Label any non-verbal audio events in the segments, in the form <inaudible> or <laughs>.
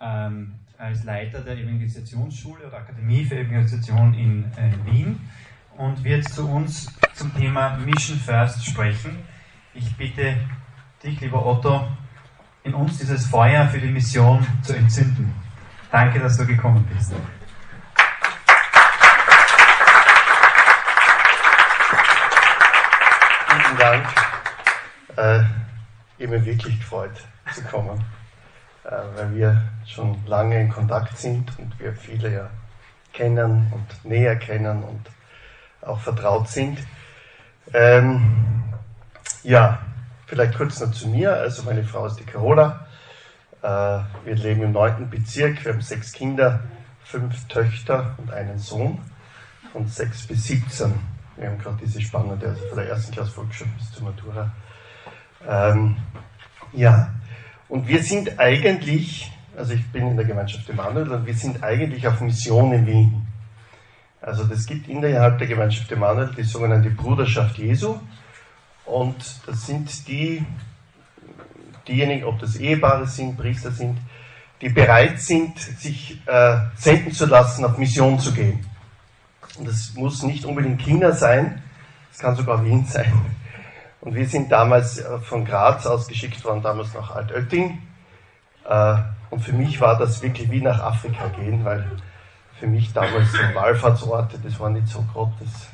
ähm, als Leiter der Evangelisationsschule oder Akademie für Evangelisation in äh, Wien und wird zu uns zum Thema Mission First sprechen. Ich bitte dich, lieber Otto, in uns dieses Feuer für die Mission zu entzünden. Danke, dass du gekommen bist. Vielen Dank. Äh, ich mich wirklich gefreut zu kommen, äh, weil wir schon lange in Kontakt sind und wir viele ja kennen und näher kennen und auch vertraut sind. Ähm, ja, vielleicht kurz noch zu mir. Also meine Frau ist die Carola. Äh, wir leben im neunten Bezirk. Wir haben sechs Kinder, fünf Töchter und einen Sohn von sechs bis 17. Wir haben gerade diese spannende, also von der ersten Klasse Volksschule bis zur Matura. Ähm, ja, und wir sind eigentlich, also ich bin in der Gemeinschaft Emanuel und wir sind eigentlich auf Mission in Wien. Also das gibt innerhalb der Gemeinschaft Emanuel die sogenannte Bruderschaft Jesu. Und das sind die, diejenigen, ob das Ehepaare sind, Priester sind, die bereit sind, sich äh, senden zu lassen, auf Mission zu gehen. Und das muss nicht unbedingt China sein, es kann sogar Wien sein. Und wir sind damals äh, von Graz aus geschickt worden, damals nach Altötting. Äh, und für mich war das wirklich wie nach Afrika gehen, weil für mich damals so Wallfahrtsorte, das war nicht so groß das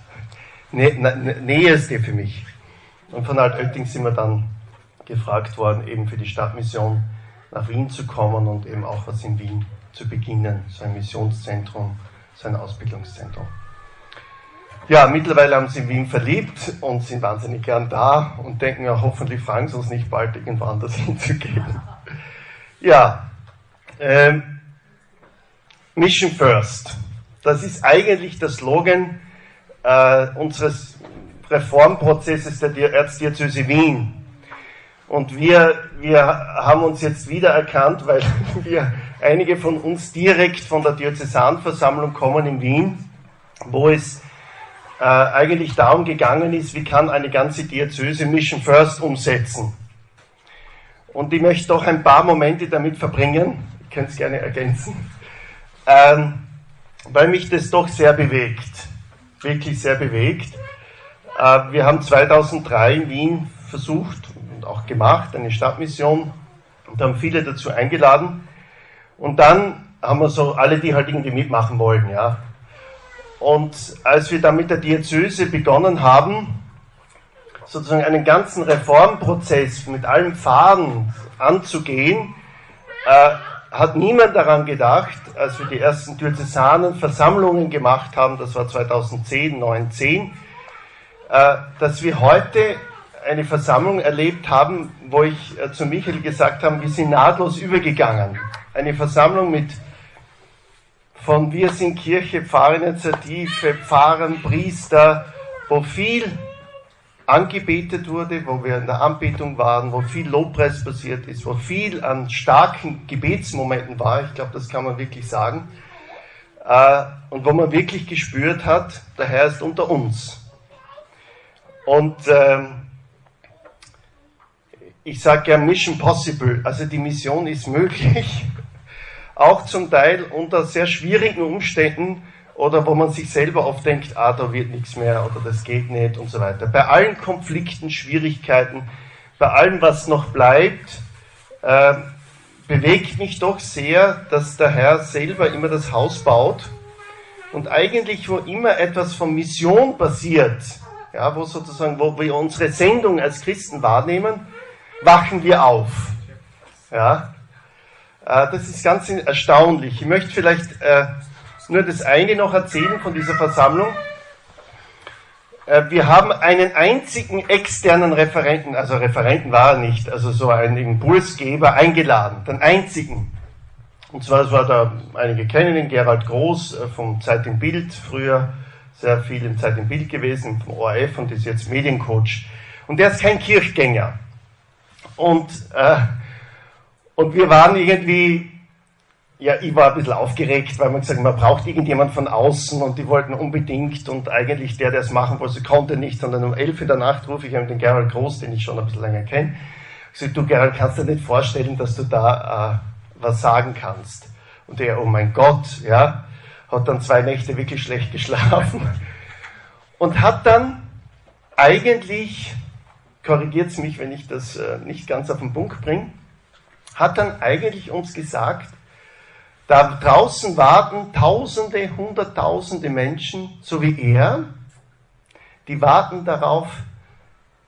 Näheste für mich. Und von Altötting sind wir dann gefragt worden, eben für die Stadtmission nach Wien zu kommen und eben auch was in Wien zu beginnen, so ein Missionszentrum, so ein Ausbildungszentrum. Ja, mittlerweile haben sie in Wien verliebt und sind wahnsinnig gern da und denken ja, hoffentlich fragen sie uns nicht bald irgendwo anders <laughs> hinzugehen. Ja, ähm, Mission First. Das ist eigentlich der Slogan äh, unseres Reformprozesses der Erzdiözese Wien. Und wir, wir haben uns jetzt wieder erkannt, weil <laughs> wir einige von uns direkt von der Diözesanversammlung kommen in Wien, wo es äh, eigentlich darum gegangen ist, wie kann eine ganze Diözese Mission First umsetzen. Und ich möchte doch ein paar Momente damit verbringen, ich könnte es gerne ergänzen, ähm, weil mich das doch sehr bewegt, wirklich sehr bewegt. Äh, wir haben 2003 in Wien versucht und auch gemacht, eine Stadtmission und haben viele dazu eingeladen. Und dann haben wir so alle, die halt irgendwie mitmachen wollen, ja, und als wir dann mit der Diözese begonnen haben, sozusagen einen ganzen Reformprozess mit allen Pfaden anzugehen, äh, hat niemand daran gedacht, als wir die ersten diözesanen Versammlungen gemacht haben, das war 2010, 9, 10, äh, dass wir heute eine Versammlung erlebt haben, wo ich äh, zu Michael gesagt habe, wir sind nahtlos übergegangen. Eine Versammlung mit von Wir sind Kirche, Pfarrinitiative, Pfarrern, Priester, wo viel angebetet wurde, wo wir in der Anbetung waren, wo viel Lobpreis passiert ist, wo viel an starken Gebetsmomenten war, ich glaube, das kann man wirklich sagen, äh, und wo man wirklich gespürt hat, der Herr ist unter uns. Und ähm, ich sage ja Mission Possible, also die Mission ist möglich. <laughs> Auch zum Teil unter sehr schwierigen Umständen oder wo man sich selber oft denkt, ah, da wird nichts mehr oder das geht nicht und so weiter. Bei allen Konflikten, Schwierigkeiten, bei allem, was noch bleibt, äh, bewegt mich doch sehr, dass der Herr selber immer das Haus baut und eigentlich, wo immer etwas von Mission passiert, ja, wo sozusagen, wo wir unsere Sendung als Christen wahrnehmen, wachen wir auf. Ja, äh, das ist ganz erstaunlich. Ich möchte vielleicht äh, nur das eine noch erzählen von dieser Versammlung. Äh, wir haben einen einzigen externen Referenten, also Referenten war er nicht, also so einen Impulsgeber eingeladen, den einzigen. Und zwar, das war da, einige kennen ihn, Gerald Groß vom Zeit im Bild, früher sehr viel im Zeit im Bild gewesen, vom ORF und ist jetzt Mediencoach. Und der ist kein Kirchgänger. Und äh, und wir waren irgendwie, ja, ich war ein bisschen aufgeregt, weil man gesagt man braucht irgendjemand von außen und die wollten unbedingt und eigentlich der, der es machen wollte, konnte nicht, sondern um elf in der Nacht rufe ich den Gerald Groß, den ich schon ein bisschen länger kenne. Ich sage, du Gerald, kannst dir nicht vorstellen, dass du da was sagen kannst. Und er, oh mein Gott, ja, hat dann zwei Nächte wirklich schlecht geschlafen <laughs> und hat dann eigentlich, korrigiert mich, wenn ich das äh, nicht ganz auf den Punkt bringe, hat dann eigentlich uns gesagt, da draußen warten Tausende, Hunderttausende Menschen, so wie er, die warten darauf,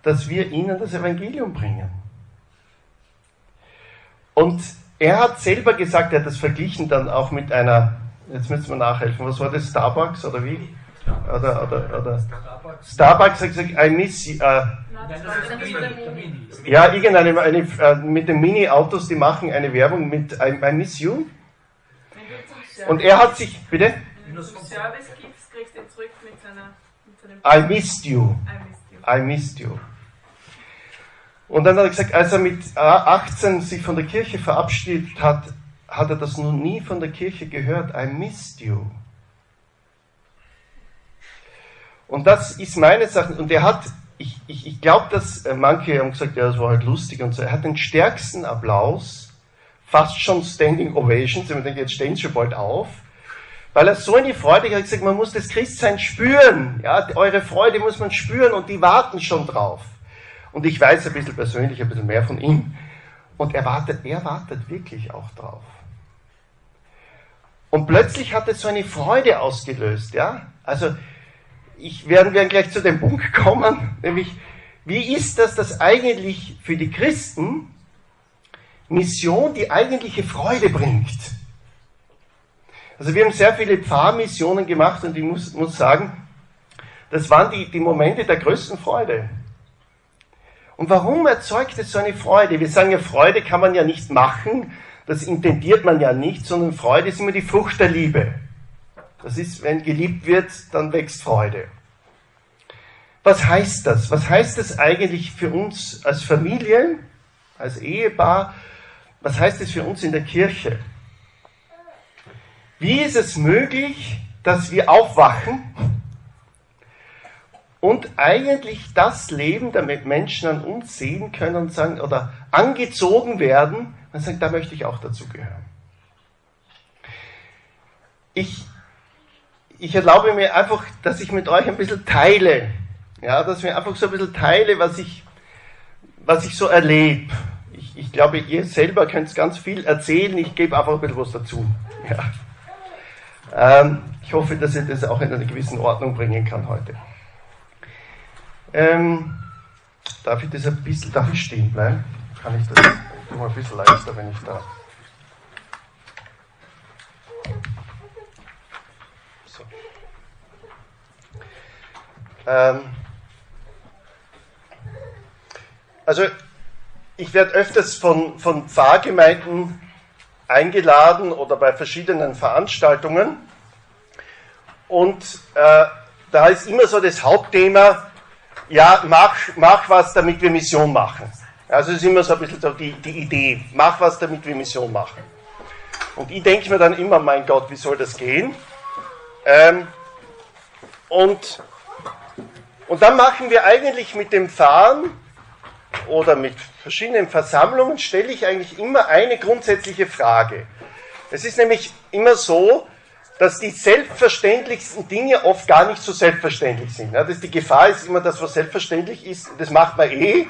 dass wir ihnen das Evangelium bringen. Und er hat selber gesagt, er hat das verglichen dann auch mit einer, jetzt müssen wir nachhelfen, was war das, Starbucks oder wie? Oder, oder, oder Starbucks hat gesagt, I miss you. Äh, ja, irgendeine, eine, äh, mit den Mini-Autos, die machen eine Werbung mit I, I miss you. Und er hat sich, bitte? Wenn du Service gibst, kriegst du ihn zurück mit seiner, mit seinem I missed you. I missed you. I missed you. Und dann hat er gesagt, als er mit 18 sich von der Kirche verabschiedet hat, hat er das noch nie von der Kirche gehört. I missed you. Und das ist meine Sache. Und er hat, ich, ich, ich glaube, dass äh, manche haben gesagt, ja, das war halt lustig und so. Er hat den stärksten Applaus, fast schon Standing Ovations. Ich denke, jetzt stehen sie schon bald auf. Weil er so eine Freude hat gesagt, man muss das Christsein spüren. Ja, eure Freude muss man spüren und die warten schon drauf. Und ich weiß ein bisschen persönlich, ein bisschen mehr von ihm. Und er wartet, er wartet wirklich auch drauf. Und plötzlich hat es so eine Freude ausgelöst, ja. Also, ich werden wir gleich zu dem Punkt kommen, nämlich, wie ist das, dass eigentlich für die Christen Mission die eigentliche Freude bringt? Also wir haben sehr viele Pfarrmissionen gemacht und ich muss, muss sagen, das waren die, die Momente der größten Freude. Und warum erzeugt es so eine Freude? Wir sagen ja, Freude kann man ja nicht machen, das intendiert man ja nicht, sondern Freude ist immer die Frucht der Liebe. Das ist, wenn geliebt wird, dann wächst Freude. Was heißt das? Was heißt das eigentlich für uns als Familie, als Ehepaar? Was heißt es für uns in der Kirche? Wie ist es möglich, dass wir aufwachen und eigentlich das Leben, damit Menschen an uns sehen können und sagen, oder angezogen werden und sagen, da möchte ich auch dazugehören. Ich ich erlaube mir einfach, dass ich mit euch ein bisschen teile. Ja, dass wir einfach so ein bisschen teile, was ich, was ich so erlebe. Ich, ich glaube, ihr selber könnt ganz viel erzählen. Ich gebe einfach ein bisschen was dazu. Ja. Ähm, ich hoffe, dass ich das auch in einer gewissen Ordnung bringen kann heute. Ähm, darf ich das ein bisschen, darf ich stehen bleiben? Kann ich das, tue ein bisschen leichter, wenn ich da Ähm, also ich werde öfters von, von Pfarrgemeinden eingeladen oder bei verschiedenen Veranstaltungen. Und äh, da ist immer so das Hauptthema, ja, mach, mach was, damit wir Mission machen. Also es ist immer so ein bisschen so die, die Idee, mach was, damit wir Mission machen. Und ich denke mir dann immer, mein Gott, wie soll das gehen? Ähm, und und dann machen wir eigentlich mit dem Fahren oder mit verschiedenen Versammlungen, stelle ich eigentlich immer eine grundsätzliche Frage. Es ist nämlich immer so, dass die selbstverständlichsten Dinge oft gar nicht so selbstverständlich sind. Ja, das die Gefahr ist immer, dass was selbstverständlich ist, das macht man eh,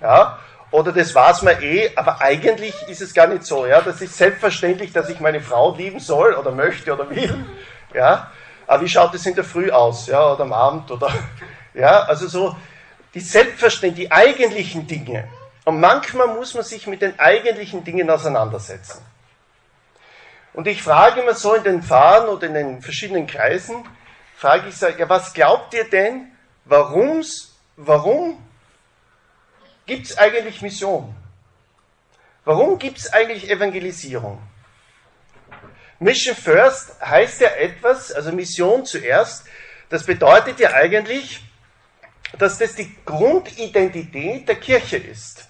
ja, oder das war's man eh, aber eigentlich ist es gar nicht so. Ja, das ist selbstverständlich, dass ich meine Frau lieben soll oder möchte oder will, ja, aber wie schaut es in der Früh aus, ja, oder am Abend oder ja, also so die selbstverständlichen, die eigentlichen Dinge. Und manchmal muss man sich mit den eigentlichen Dingen auseinandersetzen. Und ich frage immer so in den Pfarren oder in den verschiedenen Kreisen, frage ich, sage, ja, was glaubt ihr denn, warum's, warum gibt es eigentlich Mission? Warum gibt es eigentlich Evangelisierung? Mission First heißt ja etwas, also Mission zuerst, das bedeutet ja eigentlich, dass das die Grundidentität der Kirche ist.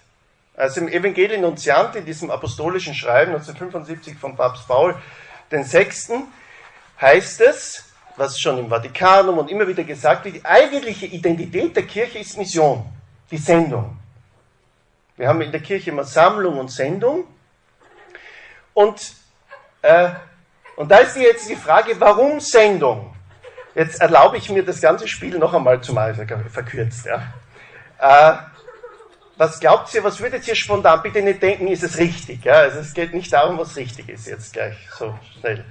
Also im Evangelii Nuntiante, in diesem apostolischen Schreiben 1975 von Papst Paul VI., heißt es, was schon im Vatikanum und immer wieder gesagt wird, die eigentliche Identität der Kirche ist Mission, die Sendung. Wir haben in der Kirche immer Sammlung und Sendung. Und, äh, und da ist jetzt die Frage, warum Sendung? Jetzt erlaube ich mir das ganze Spiel noch einmal zumal verkürzt. Ja. Äh, was glaubt ihr, was würdet ihr spontan, bitte nicht denken, ist es richtig? Ja? Also es geht nicht darum, was richtig ist, jetzt gleich so schnell.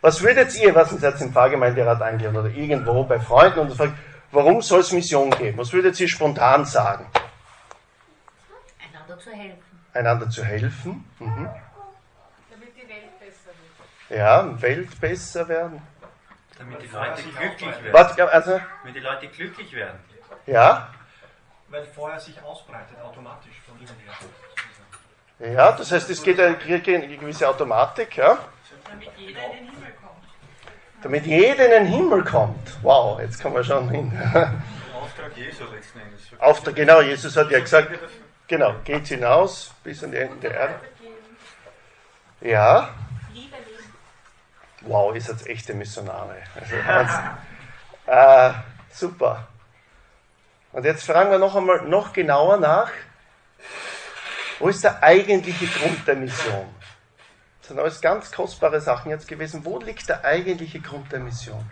Was würdet ihr, was uns jetzt im Pfarrgemeinderat eingeladen oder irgendwo bei Freunden und fragt, warum soll es Mission geben? Was würdet ihr spontan sagen? Einander zu helfen. Einander zu helfen. Mhm. Damit die Welt besser wird. Ja, Welt besser werden. Damit die Leute glücklich werden. Was, also, Damit die Leute glücklich werden. ja, Weil Feuer sich ausbreitet automatisch von innen her. ja, das heißt, es geht eine, eine gewisse Automatik, ja. Damit jeder in den Himmel kommt. Damit jeder in den Himmel kommt. Wow, jetzt kommen wir schon hin. Auftrag Jesu letzten Endes. Auftrag, genau, Jesus hat ja gesagt, genau, geht hinaus bis an die Enden der Erde. Ja. Wow, ist jetzt echte Missionare. Also, Wahnsinn. <laughs> äh, super. Und jetzt fragen wir noch einmal noch genauer nach, wo ist der eigentliche Grund der Mission? Das sind alles ganz kostbare Sachen jetzt gewesen. Wo liegt der eigentliche Grund der Mission?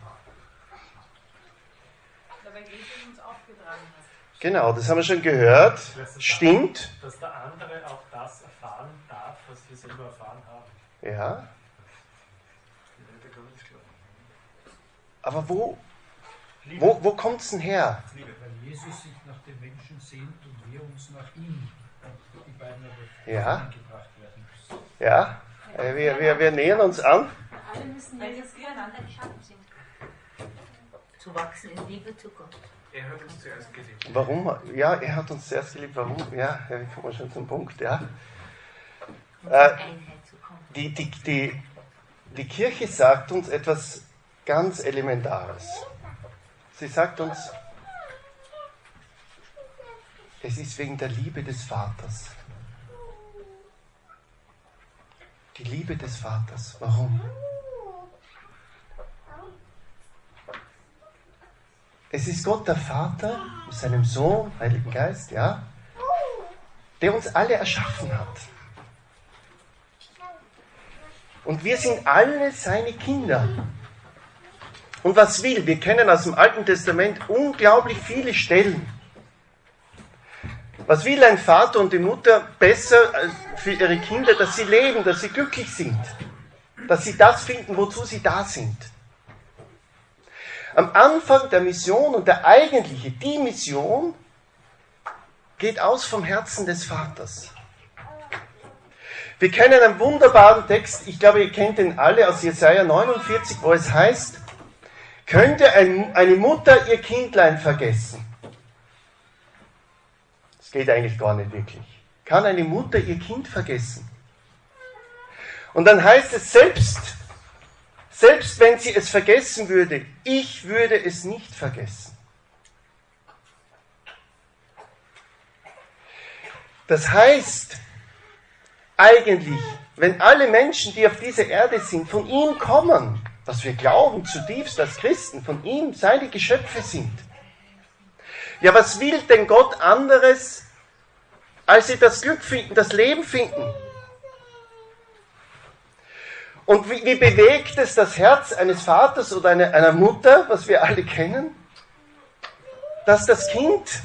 Genau, das haben wir schon gehört. Stimmt. Dass der andere auch das erfahren darf, was wir selber erfahren haben. Ja. Aber wo, Liebe. wo, wo kommt es denn her? Liebe. Weil Jesus sich nach den Menschen sehnt und wir uns nach ihm. Die beiden aber Ja. gebracht werden müssen. Ja, äh, wir, wir, wir nähern uns an. Alle müssen jetzt füreinander geschaffen sind. Zu wachsen in Liebe zu Gott. Er hat uns zuerst geliebt. Warum? Ja, er hat uns zuerst geliebt. Warum? Ja, wir kommen schon zum Punkt. Ja. Um Äh, zur Einheit zu kommen. Die, die, die, die Kirche sagt uns etwas ganz Elementares. Sie sagt uns, es ist wegen der Liebe des Vaters. Die Liebe des Vaters. Warum? Es ist Gott der Vater mit seinem Sohn, Heiligen Geist, ja, der uns alle erschaffen hat. Und wir sind alle seine Kinder. Und was will? Wir kennen aus dem Alten Testament unglaublich viele Stellen. Was will ein Vater und die Mutter besser für ihre Kinder, dass sie leben, dass sie glücklich sind, dass sie das finden, wozu sie da sind. Am Anfang der Mission und der eigentliche, die Mission, geht aus vom Herzen des Vaters. Wir kennen einen wunderbaren Text, ich glaube, ihr kennt den alle aus Jesaja 49, wo es heißt, könnte ein, eine Mutter ihr Kindlein vergessen? Das geht eigentlich gar nicht wirklich. Kann eine Mutter ihr Kind vergessen? Und dann heißt es selbst, selbst wenn sie es vergessen würde, ich würde es nicht vergessen. Das heißt, eigentlich, wenn alle Menschen, die auf dieser Erde sind, von ihm kommen, was wir glauben zutiefst als Christen, von ihm seine Geschöpfe sind, ja, was will denn Gott anderes, als sie das Glück finden, das Leben finden? Und wie, wie bewegt es das Herz eines Vaters oder einer, einer Mutter, was wir alle kennen, dass das Kind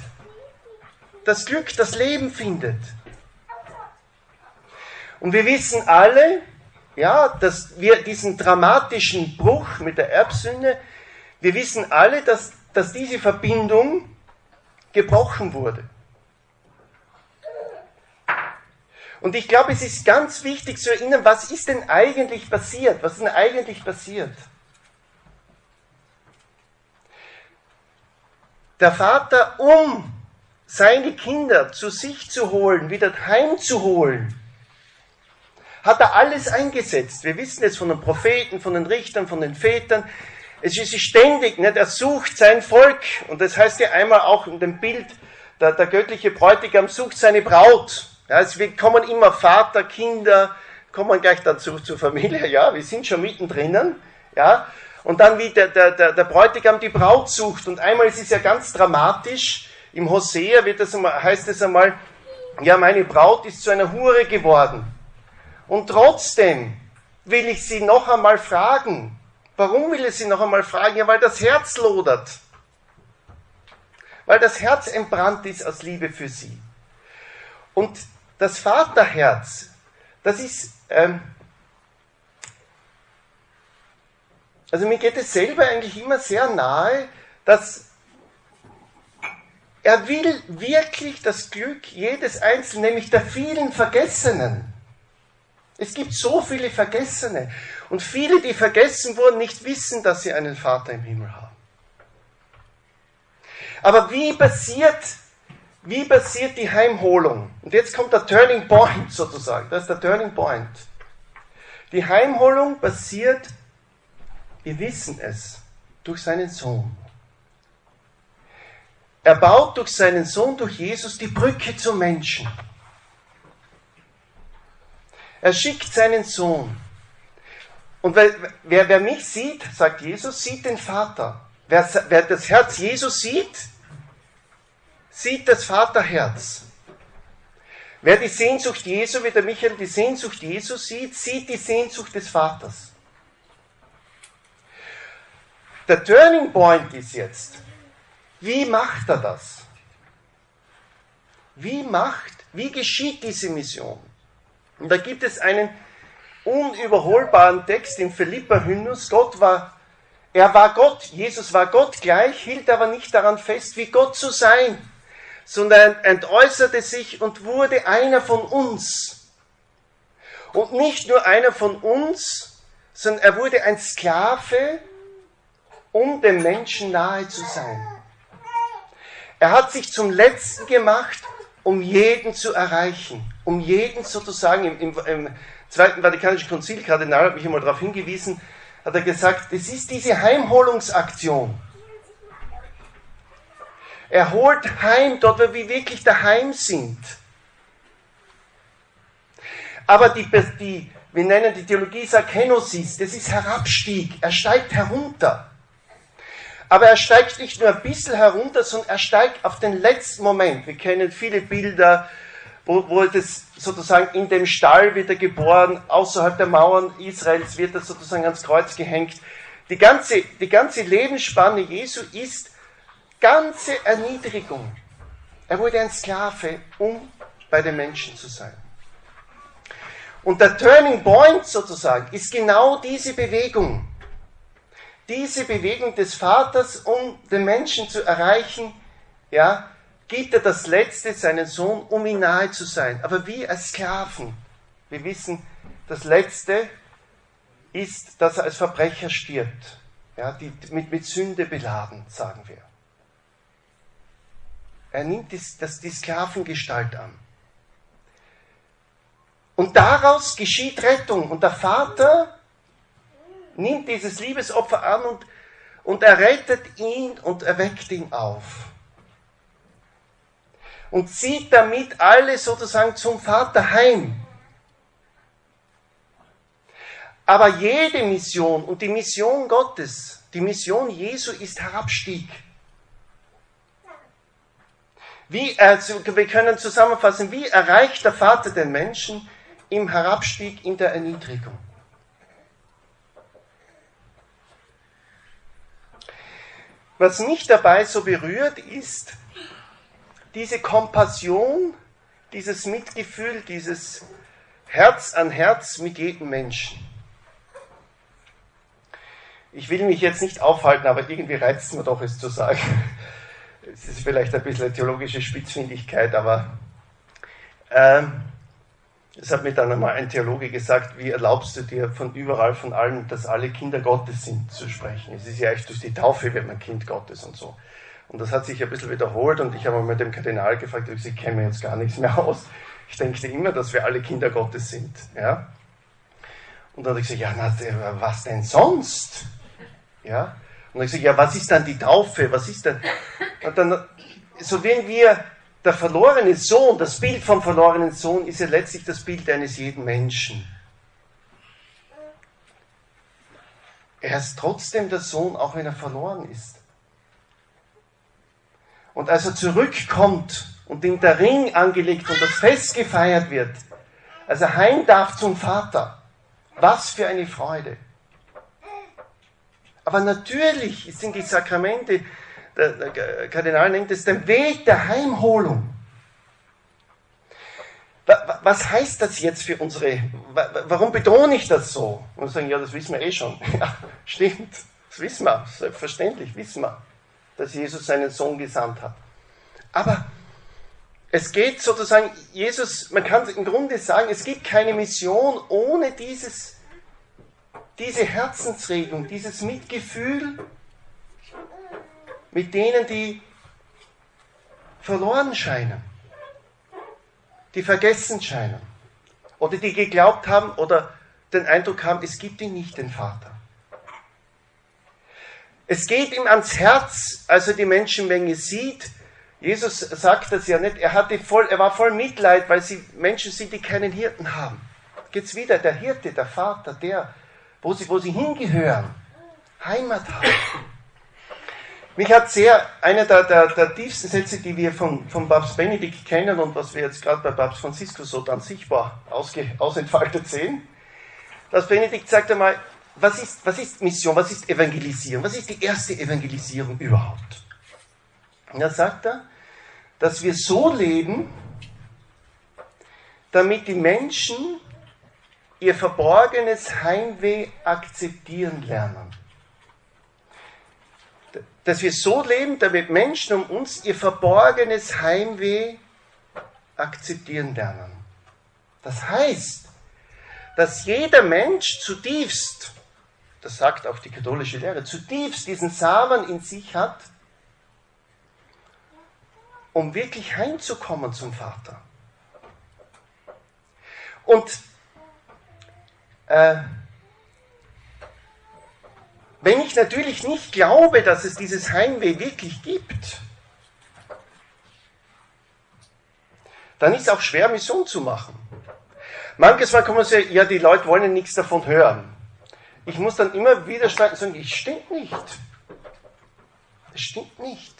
das Glück, das Leben findet? Und wir wissen alle, ja, dass wir diesen dramatischen Bruch mit der Erbsünde, wir wissen alle, dass, dass diese Verbindung gebrochen wurde. Und ich glaube, es ist ganz wichtig zu erinnern, was ist denn eigentlich passiert? Was ist denn eigentlich passiert? Der Vater, um seine Kinder zu sich zu holen, wieder heimzuholen, hat er alles eingesetzt. Wir wissen es von den Propheten, von den Richtern, von den Vätern. Es ist ständig, nicht? er sucht sein Volk. Und das heißt ja einmal auch in dem Bild, der, der göttliche Bräutigam sucht seine Braut. Ja, also wir kommen immer Vater, Kinder, kommen gleich dazu zur Familie, ja, wir sind schon mittendrin, ja. Und dann wie der, der, der, der Bräutigam die Braut sucht. Und einmal ist es ja ganz dramatisch, im Hosea wird das heißt es einmal, ja, meine Braut ist zu einer Hure geworden. Und trotzdem will ich Sie noch einmal fragen. Warum will ich Sie noch einmal fragen? Ja, weil das Herz lodert. Weil das Herz entbrannt ist aus Liebe für Sie. Und das Vaterherz, das ist, ähm, also mir geht es selber eigentlich immer sehr nahe, dass er will wirklich das Glück jedes Einzelnen, nämlich der vielen Vergessenen. Es gibt so viele Vergessene. Und viele, die vergessen wurden, nicht wissen, dass sie einen Vater im Himmel haben. Aber wie passiert, wie passiert die Heimholung? Und jetzt kommt der Turning Point sozusagen. Das ist der Turning Point. Die Heimholung passiert, wir wissen es, durch seinen Sohn. Er baut durch seinen Sohn, durch Jesus, die Brücke zum Menschen. Er schickt seinen Sohn. Und wer, wer, wer mich sieht, sagt Jesus, sieht den Vater. Wer, wer das Herz Jesus sieht, sieht das Vaterherz. Wer die Sehnsucht Jesu, wie der Michael die Sehnsucht Jesu sieht, sieht die Sehnsucht des Vaters. Der Turning Point ist jetzt, wie macht er das? Wie macht, wie geschieht diese Mission? Und da gibt es einen unüberholbaren Text im Philippa-Hymnus. Gott war, er war Gott, Jesus war Gott gleich, hielt aber nicht daran fest, wie Gott zu sein, sondern entäußerte sich und wurde einer von uns. Und nicht nur einer von uns, sondern er wurde ein Sklave, um dem Menschen nahe zu sein. Er hat sich zum Letzten gemacht, um jeden zu erreichen, um jeden sozusagen im, im, im Zweiten Vatikanischen Konzil, Kardinal hat mich einmal darauf hingewiesen, hat er gesagt, es ist diese Heimholungsaktion. Er holt heim, dort wo wir wirklich daheim sind. Aber die, die wir nennen die Theologie Sakenosis, das ist Herabstieg. Er steigt herunter. Aber er steigt nicht nur ein bisschen herunter, sondern er steigt auf den letzten Moment. Wir kennen viele Bilder, wo, wo das sozusagen in dem Stall wird er geboren, außerhalb der Mauern Israels wird er sozusagen ans Kreuz gehängt. Die ganze, die ganze Lebensspanne Jesu ist ganze Erniedrigung. Er wurde ein Sklave, um bei den Menschen zu sein. Und der Turning Point sozusagen ist genau diese Bewegung diese Bewegung des Vaters, um den Menschen zu erreichen, ja, gibt er das Letzte, seinen Sohn, um ihm nahe zu sein. Aber wie als Sklaven. Wir wissen, das Letzte ist, dass er als Verbrecher stirbt. Ja, die, mit, mit Sünde beladen, sagen wir. Er nimmt die, das, die Sklavengestalt an. Und daraus geschieht Rettung. Und der Vater nimmt dieses Liebesopfer an und, und er rettet ihn und erweckt ihn auf. Und zieht damit alle sozusagen zum Vater heim. Aber jede Mission und die Mission Gottes, die Mission Jesu ist Herabstieg. Wie, also wir können zusammenfassen, wie erreicht der Vater den Menschen im Herabstieg in der Erniedrigung? Was mich dabei so berührt, ist diese Kompassion, dieses Mitgefühl, dieses Herz an Herz mit jedem Menschen. Ich will mich jetzt nicht aufhalten, aber irgendwie reizt es mir doch, es zu sagen. Es ist vielleicht ein bisschen eine theologische Spitzfindigkeit, aber ähm, es hat mir dann einmal ein Theologe gesagt, wie erlaubst du dir von überall, von allen, dass alle Kinder Gottes sind, zu sprechen? Es ist ja echt durch die Taufe wird man Kind Gottes und so. Und das hat sich ein bisschen wiederholt und ich habe mal dem Kardinal gefragt, ich, ich kenne mir jetzt gar nichts mehr aus. Ich denke immer, dass wir alle Kinder Gottes sind. Ja? Und dann habe ich gesagt, ja, na, was denn sonst? Ja? Und dann habe ich gesagt, ja, was ist dann die Taufe? Was ist denn? Und dann, so wenn wir der verlorene Sohn, das Bild vom verlorenen Sohn ist ja letztlich das Bild eines jeden Menschen. Er ist trotzdem der Sohn, auch wenn er verloren ist. Und als er zurückkommt und ihm der Ring angelegt und das Fest gefeiert wird, Also heim darf zum Vater. Was für eine Freude. Aber natürlich sind die Sakramente, der Kardinal nennt es den Weg der Heimholung. Was heißt das jetzt für unsere, warum betone ich das so? Und sagen, ja, das wissen wir eh schon. <laughs> Ja, stimmt, das wissen wir, selbstverständlich wissen wir, dass Jesus seinen Sohn gesandt hat. Aber es geht sozusagen, Jesus, man kann im Grunde sagen, es gibt keine Mission ohne dieses, diese Herzensregung, dieses Mitgefühl mit denen, die verloren scheinen, die vergessen scheinen oder die geglaubt haben oder den Eindruck haben, es gibt ihn nicht, den Vater. Es geht ihm ans Herz, als er die Menschenmenge sieht. Jesus sagt das ja nicht. Er, hatte voll, er war voll Mitleid, weil sie Menschen sind, die keinen Hirten haben. Geht's wieder, der Hirte, der Vater, der, wo sie, wo sie hingehören, Heimat haben. Mich hat sehr, einer der, der, der tiefsten Sätze, die wir von, von Papst Benedikt kennen und was wir jetzt gerade bei Papst Franziskus so dann sichtbar ausge, ausentfaltet sehen, dass Benedikt sagt einmal, was ist, was ist Mission, was ist Evangelisierung, was ist die erste Evangelisierung überhaupt? Und da sagt er, dass wir so leben, damit die Menschen ihr verborgenes Heimweh akzeptieren lernen dass wir so leben, damit Menschen um uns ihr verborgenes Heimweh akzeptieren lernen. Das heißt, dass jeder Mensch zutiefst, das sagt auch die katholische Lehre, zutiefst diesen Samen in sich hat, um wirklich heimzukommen zum Vater. Und äh, wenn ich natürlich nicht glaube, dass es dieses Heimweh wirklich gibt, dann ist es auch schwer, Mission zu machen. Manches Mal kann man sagen, ja, die Leute wollen nichts davon hören. Ich muss dann immer wieder sagen, es stimmt nicht. Es stimmt nicht.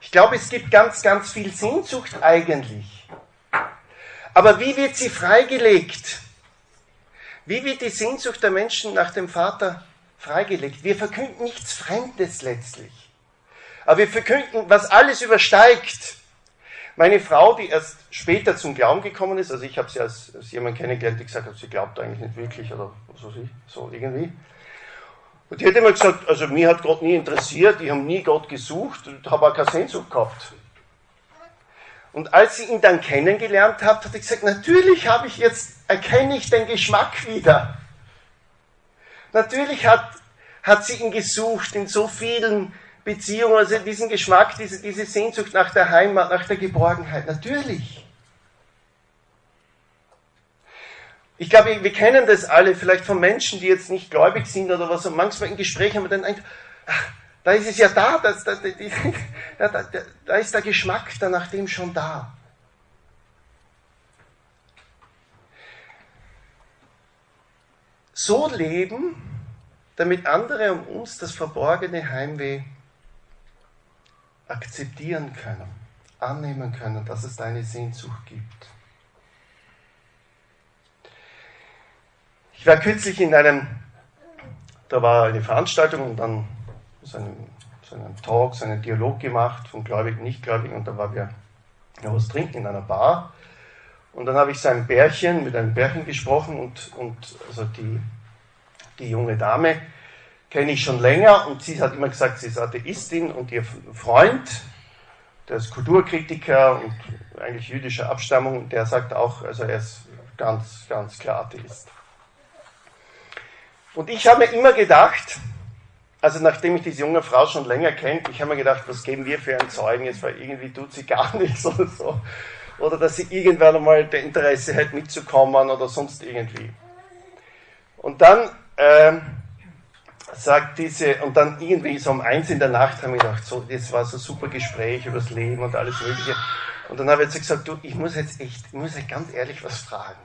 Ich glaube, es gibt ganz, ganz viel Sehnsucht eigentlich. Aber wie wird sie freigelegt? Wie wird die Sehnsucht der Menschen nach dem Vater freigelegt. Wir verkünden nichts Fremdes letztlich. Aber wir verkünden, was alles übersteigt. Meine Frau, die erst später zum Glauben gekommen ist, also ich habe sie als, als jemand kennengelernt, die gesagt hat, sie glaubt eigentlich nicht wirklich oder so, so irgendwie. Und die hat immer gesagt, also mir hat Gott nie interessiert, ich habe nie Gott gesucht und habe auch keine Sehnsucht gehabt. Und als sie ihn dann kennengelernt hat, hat sie gesagt, natürlich habe ich jetzt, erkenne ich den Geschmack wieder. Natürlich hat, hat sie ihn gesucht in so vielen Beziehungen, also diesen Geschmack, diese, diese Sehnsucht nach der Heimat, nach der Geborgenheit. Natürlich. Ich glaube, wir kennen das alle, vielleicht von Menschen, die jetzt nicht gläubig sind oder was, und manchmal in Gesprächen haben wir dann ach, da ist es ja da, das, das, <laughs> da, da, da ist der Geschmack dann nach dem schon da. So leben, damit andere um uns das verborgene Heimweh akzeptieren können, annehmen können, dass es eine Sehnsucht gibt. Ich war kürzlich in einem, da war eine Veranstaltung und dann so einen, so einen Talk, so einen Dialog gemacht von Gläubigen, Nichtgläubigen und da waren wir noch was trinken in einer Bar und dann habe ich so ein Bärchen, mit einem Bärchen gesprochen und, und also die, die junge Dame kenne ich schon länger und sie hat immer gesagt, sie ist Atheistin und ihr Freund, der ist Kulturkritiker und eigentlich jüdischer Abstammung, der sagt auch, also er ist ganz, ganz klar Atheist. Und ich habe mir immer gedacht, also nachdem ich diese junge Frau schon länger kenne, ich habe mir gedacht, was geben wir für ein Zeugnis, weil irgendwie tut sie gar <laughs> nichts oder so oder dass sie irgendwann einmal der Interesse hat mitzukommen oder sonst irgendwie. Und dann ähm, sagt diese, und dann irgendwie so um eins in der Nacht haben wir gedacht, so, das war so ein super Gespräch über das Leben und alles Mögliche. Und dann habe ich jetzt gesagt, du, ich muss jetzt echt, ich muss jetzt ganz ehrlich was fragen.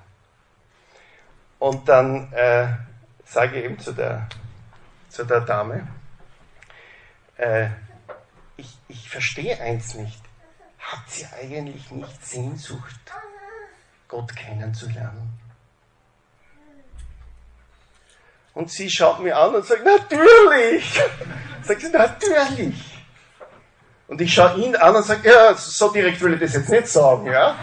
Und dann äh, sage ich eben zu der, zu der Dame, äh, ich, ich verstehe eins nicht. Habt ihr eigentlich nicht Sehnsucht, Gott kennenzulernen? Und sie schaut mir an und sagt, natürlich! Sagt sie, natürlich! Und ich schaue ihn an und sage, ja, so direkt will ich das jetzt nicht sagen, ja?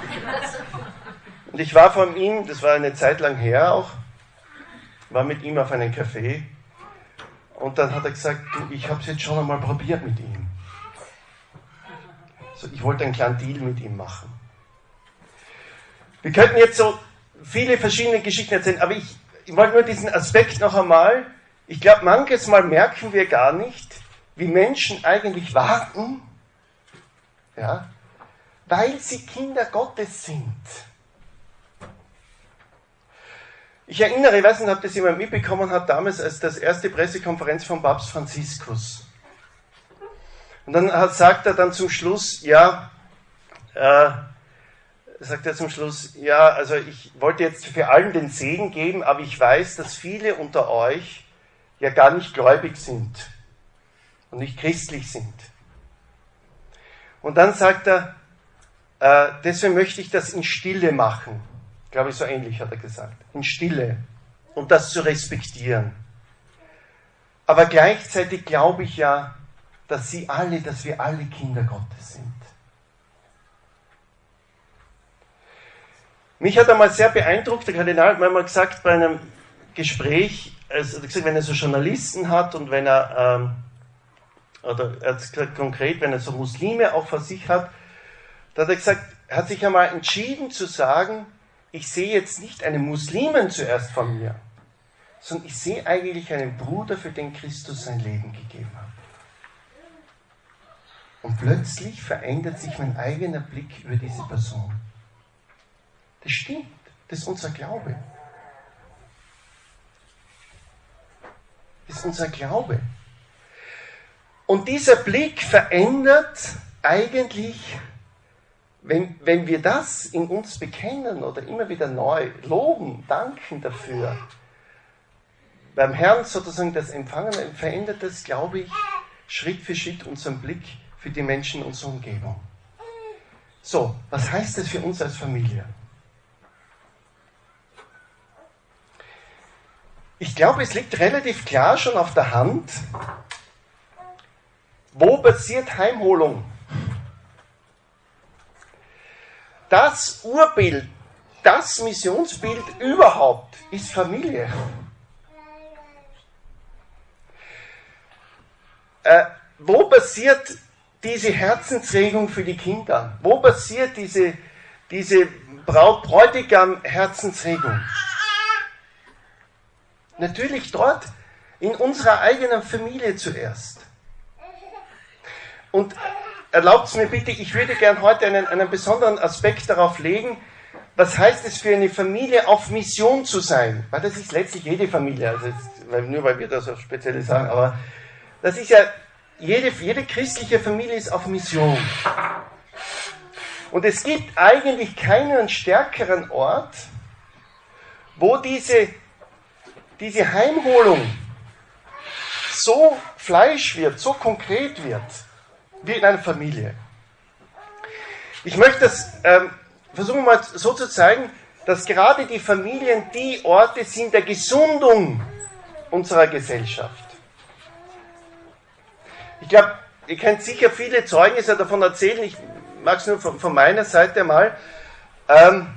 Und ich war von ihm, das war eine Zeit lang her auch, war mit ihm auf einem Café und dann hat er gesagt, du, ich habe es jetzt schon einmal probiert mit ihm. Ich wollte einen kleinen Deal mit ihm machen. Wir könnten jetzt so viele verschiedene Geschichten erzählen, aber ich, ich wollte nur diesen Aspekt noch einmal. Ich glaube, manches Mal merken wir gar nicht, wie Menschen eigentlich warten, ja, weil sie Kinder Gottes sind. Ich erinnere, ich weiß nicht, ob das jemand mitbekommen hat, damals als das erste Pressekonferenz von Papst Franziskus. Und dann sagt er dann zum Schluss, ja, äh, sagt er zum Schluss, ja, also ich wollte jetzt für allen den Segen geben, aber ich weiß, dass viele unter euch ja gar nicht gläubig sind und nicht christlich sind. Und dann sagt er, äh, deswegen möchte ich das in Stille machen. Glaube ich, so ähnlich hat er gesagt. In Stille. Und das zu respektieren. Aber gleichzeitig glaube ich ja, dass sie alle, dass wir alle Kinder Gottes sind. Mich hat einmal sehr beeindruckt, der Kardinal hat mir einmal gesagt bei einem Gespräch, also gesagt, wenn er so Journalisten hat und wenn er, ähm, oder er hat gesagt, konkret, wenn er so Muslime auch vor sich hat, da hat er gesagt, er hat sich einmal entschieden zu sagen, ich sehe jetzt nicht einen Muslimen zuerst von mir, sondern ich sehe eigentlich einen Bruder, für den Christus sein Leben gegeben hat. Und plötzlich verändert sich mein eigener Blick über diese Person. Das stimmt, das ist unser Glaube. Das ist unser Glaube. Und dieser Blick verändert eigentlich wenn, wenn wir das in uns bekennen oder immer wieder neu loben, danken dafür, beim Herrn sozusagen das Empfangen verändert das, glaube ich, Schritt für Schritt unseren Blick für die Menschen in unserer Umgebung. So, was heißt das für uns als Familie? Ich glaube, es liegt relativ klar schon auf der Hand, wo passiert Heimholung das Urbild, das Missionsbild überhaupt ist Familie. Äh, wo passiert diese Herzensregung für die Kinder? Wo passiert diese, diese Braut-Bräutigam-Herzensregung? Natürlich dort, in unserer eigenen Familie zuerst. Und erlaubt es mir bitte, ich würde gern heute einen, einen besonderen Aspekt darauf legen, was heißt es für eine Familie auf Mission zu sein? Weil das ist letztlich jede Familie, also jetzt, nur weil wir das so speziell sagen, aber das ist ja, jede, jede christliche Familie ist auf Mission. Und es gibt eigentlich keinen stärkeren Ort, wo diese, diese Heimholung so Fleisch wird, so konkret wird wie in einer Familie. Ich möchte das ähm, versuchen mal so zu zeigen, dass gerade die Familien die Orte sind der Gesundung unserer Gesellschaft. Ich glaube, ihr kennt sicher viele Zeugnisse davon erzählen, ich mag es nur von, von, meiner Seite mal. Ähm,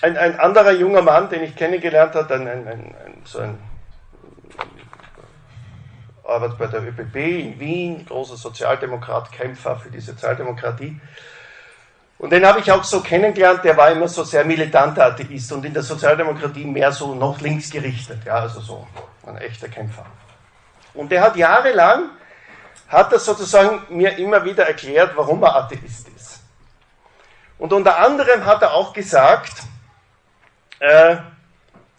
ein, ein, anderer junger Mann, den ich kennengelernt habe, ein, ein, so ein arbeitet bei der ÖPP in Wien, großer Sozialdemokrat, Kämpfer für die Sozialdemokratie. Und den habe ich auch so kennengelernt, der war immer so sehr militanter Atheist und in der Sozialdemokratie mehr so noch links gerichtet, ja, also so ein echter Kämpfer. Und der hat jahrelang, hat er sozusagen mir immer wieder erklärt, warum er Atheist ist. Und unter anderem hat er auch gesagt, äh,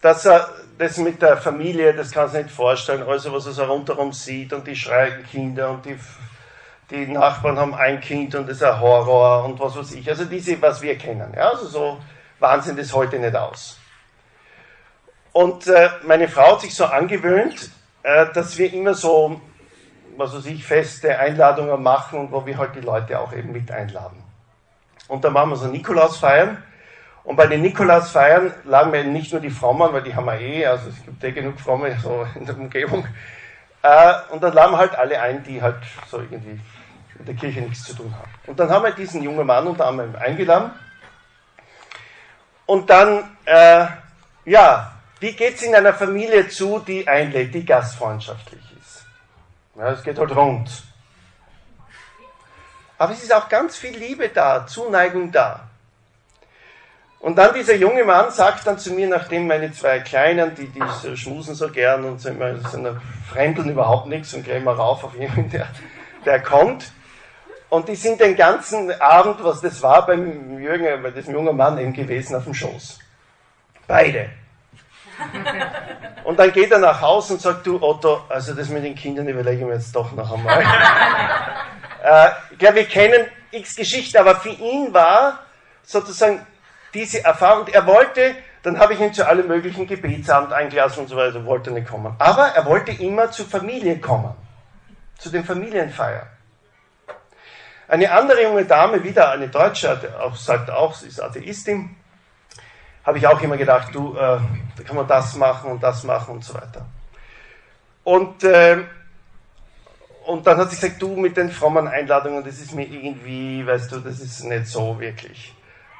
dass er das mit der Familie, das kann sich nicht vorstellen, also was er so rundherum sieht und die schreien Kinder und die, die Nachbarn haben ein Kind und das ist ein Horror und was weiß ich. Also diese, was wir kennen. Ja, also so Wahnsinn das heute nicht aus. Und äh, meine Frau hat sich so angewöhnt, äh, dass wir immer so, was weiß ich, feste Einladungen machen und wo wir halt die Leute auch eben mit einladen. Und dann machen wir so Nikolaus feiern Und bei den Nikolausfeiern lagen mir nicht nur die Frommen, weil die haben wir eh, also es gibt eh genug Fromme so <laughs> in der Umgebung. Äh, und dann laden halt alle ein, die halt so irgendwie mit der Kirche nichts zu tun haben. Und dann haben wir diesen jungen Mann unter anderem eingeladen. Und dann, äh, ja, wie geht es in einer Familie zu, die einlädt, die gastfreundschaftlich? Ja, es geht halt rund. Aber es ist auch ganz viel Liebe da, Zuneigung da. Und dann dieser junge Mann sagt dann zu mir, nachdem meine zwei Kleinen, die, die schmusen so gern und sind, sind fremdeln überhaupt nichts und gleich mal rauf auf jemanden, der, der kommt. Und die sind den ganzen Abend, was das war, beim Jürgen, bei diesem jungen Mann eben gewesen auf dem Schoß. Beide. Und dann geht er nach Hause und sagt, du Otto, also das mit den Kindern überlege ich mir jetzt doch noch einmal. <laughs> äh, ich glaube, wir kennen x Geschichten, aber für ihn war sozusagen diese Erfahrung, er wollte, dann habe ich ihn zu allen möglichen Gebetsabend eingelassen und so weiter, wollte nicht kommen. Aber er wollte immer zur Familie kommen, zu den Familienfeiern. Eine andere junge Dame, wieder eine Deutsche, auch, sagt auch, sie ist Atheistin, habe ich auch immer gedacht, du, äh, da kann man das machen und das machen und so weiter. Und, äh, und dann hat sie gesagt, du mit den frommen Einladungen, das ist mir irgendwie, weißt du, das ist nicht so wirklich.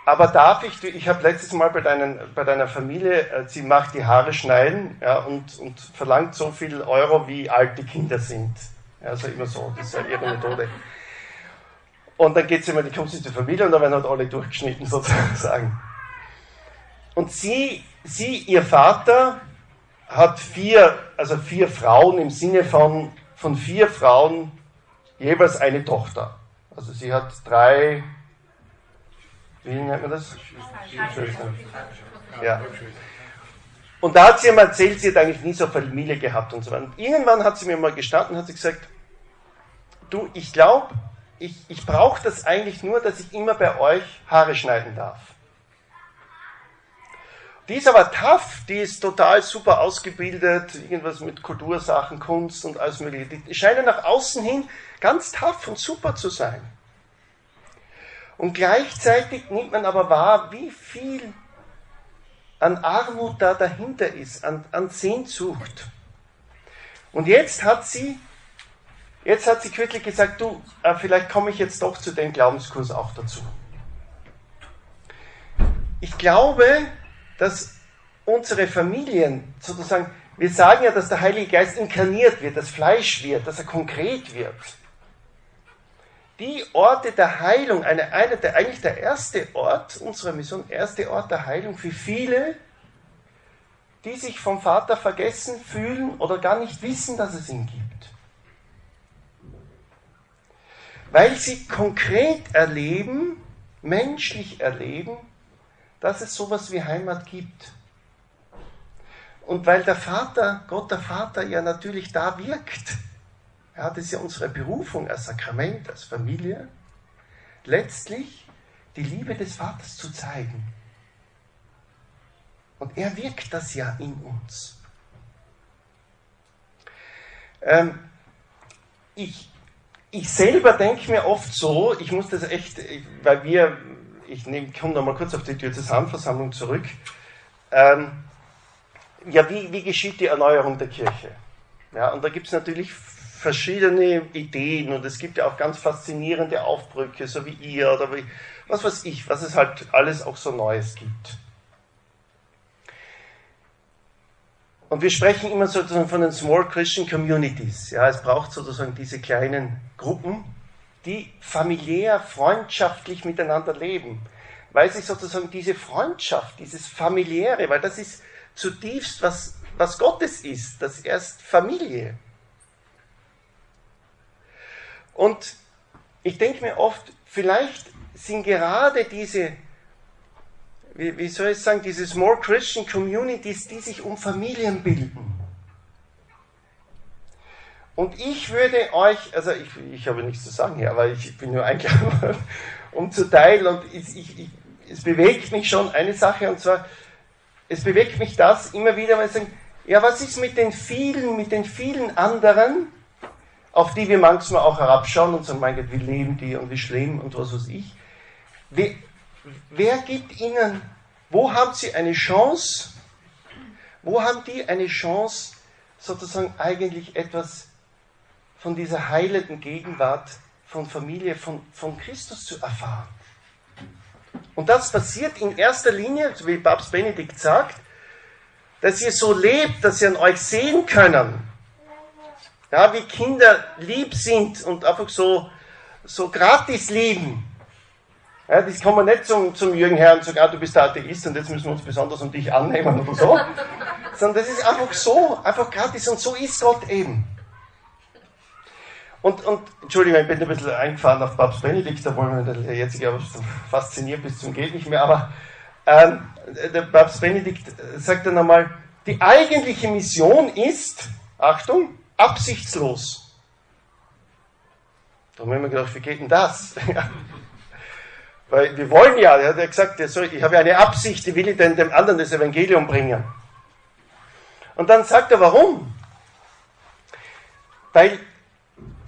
Aber darf ich, ich habe letztes Mal bei, deinen, bei deiner Familie, äh, sie macht die Haare schneiden ja, und, und verlangt so viel Euro, wie alt die Kinder sind. Also immer so, das ist ja ihre Methode. Und dann geht sie immer, die kommt sie zur Familie und dann werden halt alle durchgeschnitten <laughs> sozusagen. Und sie, sie, ihr Vater hat vier, also vier Frauen im Sinne von, von vier Frauen jeweils eine Tochter. Also sie hat drei wie nennt man das? Ja. Und da hat sie ihm erzählt, sie hat eigentlich nie so Familie gehabt und so weiter. Und irgendwann hat sie mir mal gestanden und hat sie gesagt, du, ich glaube, ich, ich brauche das eigentlich nur, dass ich immer bei euch Haare schneiden darf. Die ist aber tough, die ist total super ausgebildet, irgendwas mit Kultursachen, Kunst und alles mögliche. Die scheinen nach außen hin ganz tough und super zu sein. Und gleichzeitig nimmt man aber wahr, wie viel an Armut da dahinter ist, an, an Sehnsucht. Und jetzt hat sie, jetzt hat sie kürzlich gesagt, du, äh, vielleicht komme ich jetzt doch zu dem Glaubenskurs auch dazu. Ich glaube, dass unsere Familien sozusagen, wir sagen ja, dass der Heilige Geist inkarniert wird, dass Fleisch wird, dass er konkret wird die Orte der Heilung, eine, eine der, eigentlich der erste Ort unserer Mission, erste Ort der Heilung für viele, die sich vom Vater vergessen fühlen oder gar nicht wissen, dass es ihn gibt. Weil sie konkret erleben, menschlich erleben, dass es sowas wie Heimat gibt. Und weil der Vater, Gott der Vater ja natürlich da wirkt, <laughs> ja, das ist ja unsere Berufung als Sakrament, als Familie, letztlich die Liebe des Vaters zu zeigen. Und er wirkt das ja in uns. Ähm, ich, ich selber denke mir oft so, ich muss das echt, weil wir, ich komme nochmal kurz auf die Diözesanversammlung zurück, ähm, ja, wie, wie geschieht die Erneuerung der Kirche? Ja, und da gibt es natürlich verschiedene Ideen und es gibt ja auch ganz faszinierende Aufbrüche, so wie ihr oder wie, was weiß ich, was es halt alles auch so Neues gibt. Und wir sprechen immer sozusagen von den Small Christian Communities. Ja, es braucht sozusagen diese kleinen Gruppen, die familiär, freundschaftlich miteinander leben. Weil sich sozusagen diese Freundschaft, dieses familiäre, weil das ist zutiefst was, was Gottes ist, das ist Familie. Und ich denke mir oft, vielleicht sind gerade diese, wie, wie soll ich sagen, diese Small Christian Communities, die sich um Familien bilden. Und ich würde euch, also ich, ich habe nichts zu sagen hier, aber ich bin nur eingeladen, <laughs> um zu teilen und ich, ich, es bewegt mich schon eine Sache und zwar, es bewegt mich das immer wieder, weil ich sage, ja, was ist mit den vielen, mit den vielen anderen, auf die wir manchmal auch herabschauen und sagen, mein Gott, wie leben die und wie schlimm und was weiß ich. Wer, wer gibt ihnen Wo haben sie eine Chance? Wo haben die eine Chance, sozusagen eigentlich etwas von dieser heilenden Gegenwart von Familie, von, von Christus zu erfahren? Und das passiert in erster Linie, wie Papst Benedikt sagt, dass ihr so lebt, dass sie an euch sehen können. Ja, wie Kinder lieb sind und einfach so, so gratis lieben. Ja, das kann man nicht zum, zum Jürgen Herr und sagen, ah, du bist der Atheist und jetzt müssen wir uns besonders um dich annehmen oder so. <laughs> Sondern das ist einfach so, einfach gratis und so ist Gott eben. Und, und Entschuldigung, ich bin ein bisschen eingefahren auf Papst Benedikt, da wollen wir der jetzige fasziniert bis zum geht nicht mehr, aber ähm, der Papst Benedikt sagt dann einmal, die eigentliche Mission ist, Achtung, absichtslos. Da haben wir immer gedacht, wie geht denn das? <laughs> Weil wir wollen ja, er hat gesagt, ich habe ja eine Absicht, die will ich denn dem anderen das Evangelium bringen. Und dann sagt er, warum? Weil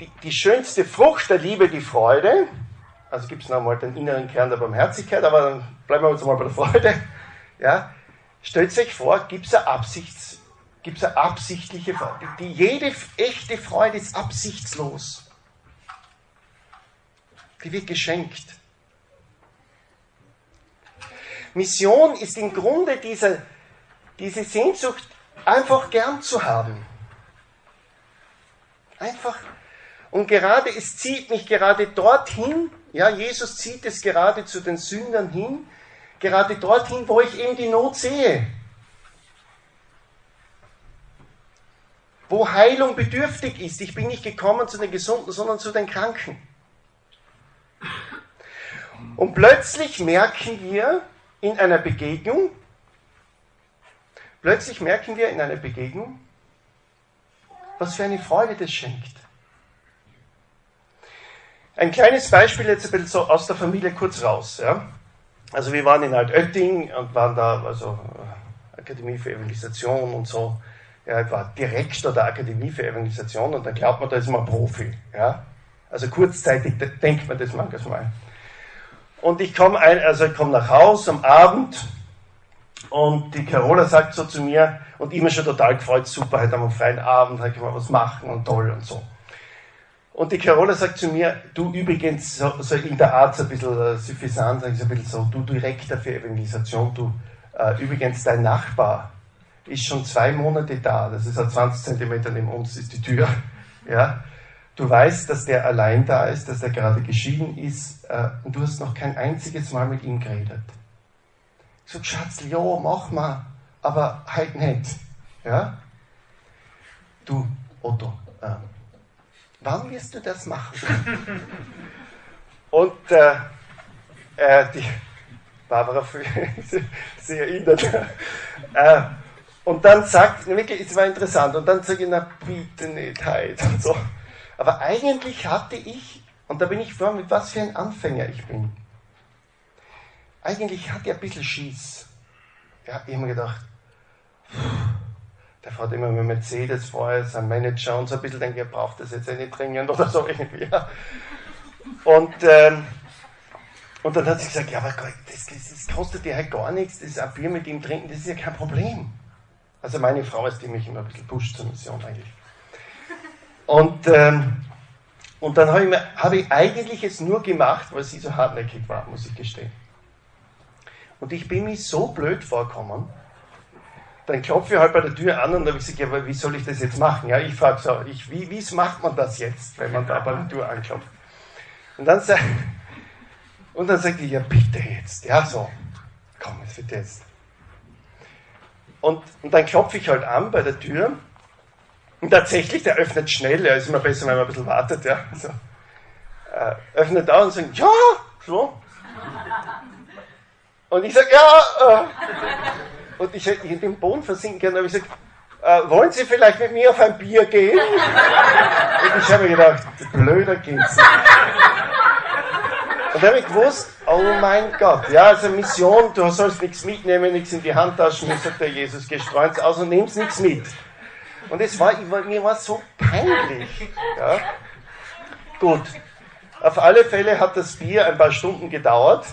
die, die schönste Frucht der Liebe, die Freude, also gibt es nochmal den inneren Kern der Barmherzigkeit, aber dann bleiben wir jetzt mal bei der Freude. <laughs> Ja, stellt euch vor, gibt es eine, Absichts, eine absichtliche Freude. Die, jede echte Freude ist absichtslos. Die wird geschenkt. Mission ist im Grunde diese, diese Sehnsucht, einfach gern zu haben. Einfach. Und gerade, es zieht mich gerade dorthin, ja, Jesus zieht es gerade zu den Sündern hin, gerade dorthin, wo ich eben die Not sehe. Wo Heilung bedürftig ist. Ich bin nicht gekommen zu den Gesunden, sondern zu den Kranken. Und plötzlich merken wir in einer Begegnung, plötzlich merken wir in einer Begegnung, was für eine Freude das schenkt. Ein kleines Beispiel jetzt ein bisschen so aus der Familie kurz raus. Ja. Also wir waren in Altötting und waren da, also äh, Akademie für Evangelisation und so. Ja, ich war Direktor der Akademie für Evangelisation und dann glaubt man, da ist man Profi. Ja. Also kurzzeitig denkt man das manchmal. Und ich komme also ich komme nach Hause am Abend und die Carola sagt so zu mir, und ich mir schon total gefreut, super, heute haben wir einen freien Abend, heute können wir was machen und toll und so. Und die Carola sagt zu mir, du übrigens, so, so in der Art so ein bisschen äh, suffisant, so ein bisschen so, du Direktor für Evangelisation, du, äh, übrigens dein Nachbar ist schon zwei Monate da, das ist halt 20 Zentimeter neben uns, ist die Tür, <laughs> ja. Du weißt, dass der allein da ist, dass er gerade geschieden ist, äh, und du hast noch kein einziges Mal mit ihm geredet. Ich sag, Schatz, ja, mach mal, aber halt nicht, ja. Du, Otto, äh, wann wirst du das machen? Und äh, äh, die Barbara <laughs> sie erinnert. äh, und dann sagt, wirklich, es war interessant, und dann sage ich, na bitte nicht heute und so. Aber eigentlich hatte ich, und da bin ich vor, mit was für ein Anfänger ich bin. Eigentlich hatte ich ein bisschen Schieß. Ja, ich habe mir gedacht, pff, der fährt immer mit Mercedes vorher, sein Manager und so ein bisschen denke, er braucht das jetzt nicht dringend oder so irgendwie. Und, ähm, und dann hat sie gesagt, ja, aber das, das, kostet dir halt gar nichts, das ist ein Bier mit ihm trinken, das ist ja kein Problem. Also meine Frau ist die mich immer ein bisschen pusht zur Mission eigentlich. Und, ähm, und dann habe ich, hab ich eigentlich es nur gemacht, weil sie so hartnäckig war, muss ich gestehen. Und ich bin mir so blöd vorgekommen, dann klopfe ich halt bei der Tür an und dann habe ich gesagt, ja, aber wie soll ich das jetzt machen? Ja, ich frage so, ich, wie, wie macht man das jetzt, wenn man da bei der Tür anklopft? Und dann, sagt, <laughs> und dann sagt die, ja, bitte jetzt, ja, so, komm, jetzt bitte jetzt. Und, und dann klopfe ich halt an bei der Tür und tatsächlich, der öffnet schnell, ja, ist immer besser, wenn man ein bisschen wartet, ja. So. Äh, öffnet da und sagt, ja, so. Und ich sage, ja, äh, und ich hätte in den Boden versinken können, habe ich gesagt, äh, wollen Sie vielleicht mit mir auf ein Bier gehen? Und ich habe mir gedacht, blöder geht's nicht. Und dann habe ich gewusst, oh mein Gott, ja, also Mission, du sollst nichts mitnehmen, nichts in die Handtaschen, mir sagt der Jesus, gestreut und nimmst nichts mit. Und es war, mir war so peinlich. Ja. Gut, auf alle Fälle hat das Bier ein paar Stunden gedauert.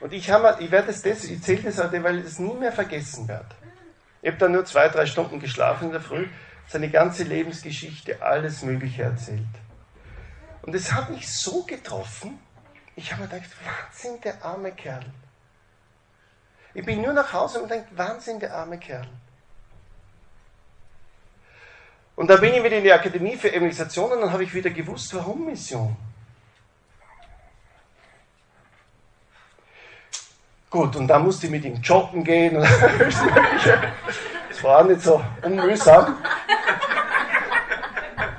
Und ich, habe, ich werde das, ich erzähle das heute, weil ich es nie mehr vergessen werde. Ich habe dann nur zwei, drei Stunden geschlafen in der Früh, seine ganze Lebensgeschichte, alles Mögliche erzählt. Und es hat mich so getroffen, ich habe mir gedacht, Wahnsinn, der arme Kerl. Ich bin nur nach Hause und denke, Wahnsinn, der arme Kerl. Und da bin ich wieder in die Akademie für Evangelisation und dann habe ich wieder gewusst, warum Mission. Gut, und dann musste ich mit ihm joggen gehen. <laughs> Das war auch nicht so unmühsam.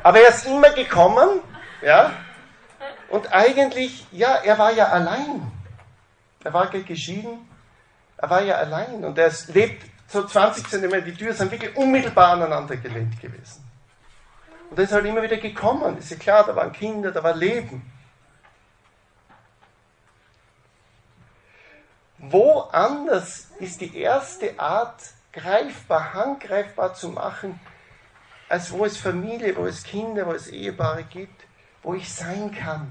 Aber er ist immer gekommen, ja, und eigentlich, ja, er war ja allein. Er war geschieden, er war ja allein und er lebt so 20 Zentimeter, die Türen sind wirklich unmittelbar aneinander gelehnt gewesen. Und er ist halt immer wieder gekommen, ist ja klar, da waren Kinder, da war Leben. Woanders ist die erste Art greifbar, handgreifbar zu machen, als wo es Familie, wo es Kinder, wo es Ehepaare gibt, wo ich sein kann.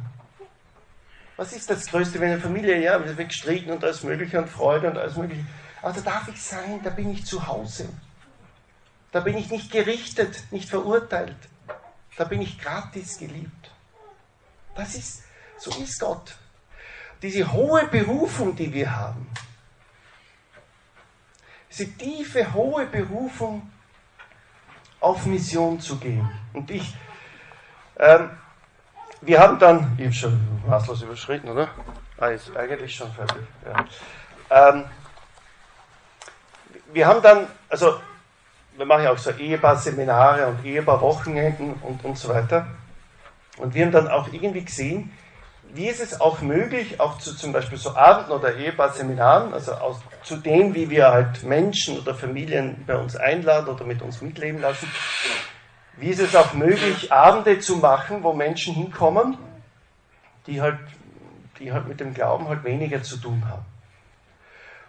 Was ist das Größte, wenn eine Familie, ja, wir wird gestritten und alles Mögliche und Freude und alles Mögliche. Aber da darf ich sein, da bin ich zu Hause. Da bin ich nicht gerichtet, nicht verurteilt. Da bin ich gratis geliebt. Das ist, so ist Gott. Diese hohe Berufung, die wir haben, diese tiefe, hohe Berufung, auf Mission zu gehen. Und ich, ähm, wir haben dann, ich habe schon maßlos überschritten, oder? Ah, ist eigentlich schon fertig. Ja. Ähm, wir haben dann, also wir machen ja auch so Ehepaar-Seminare und Ehepaar-Wochenenden und, und so weiter. Und wir haben dann auch irgendwie gesehen, wie ist es auch möglich, auch zu zum Beispiel so Abenden oder Ehepaar-Seminaren, also aus, zu dem, wie wir halt Menschen oder Familien bei uns einladen oder mit uns mitleben lassen, wie ist es auch möglich, Abende zu machen, wo Menschen hinkommen, die halt, die halt mit dem Glauben halt weniger zu tun haben.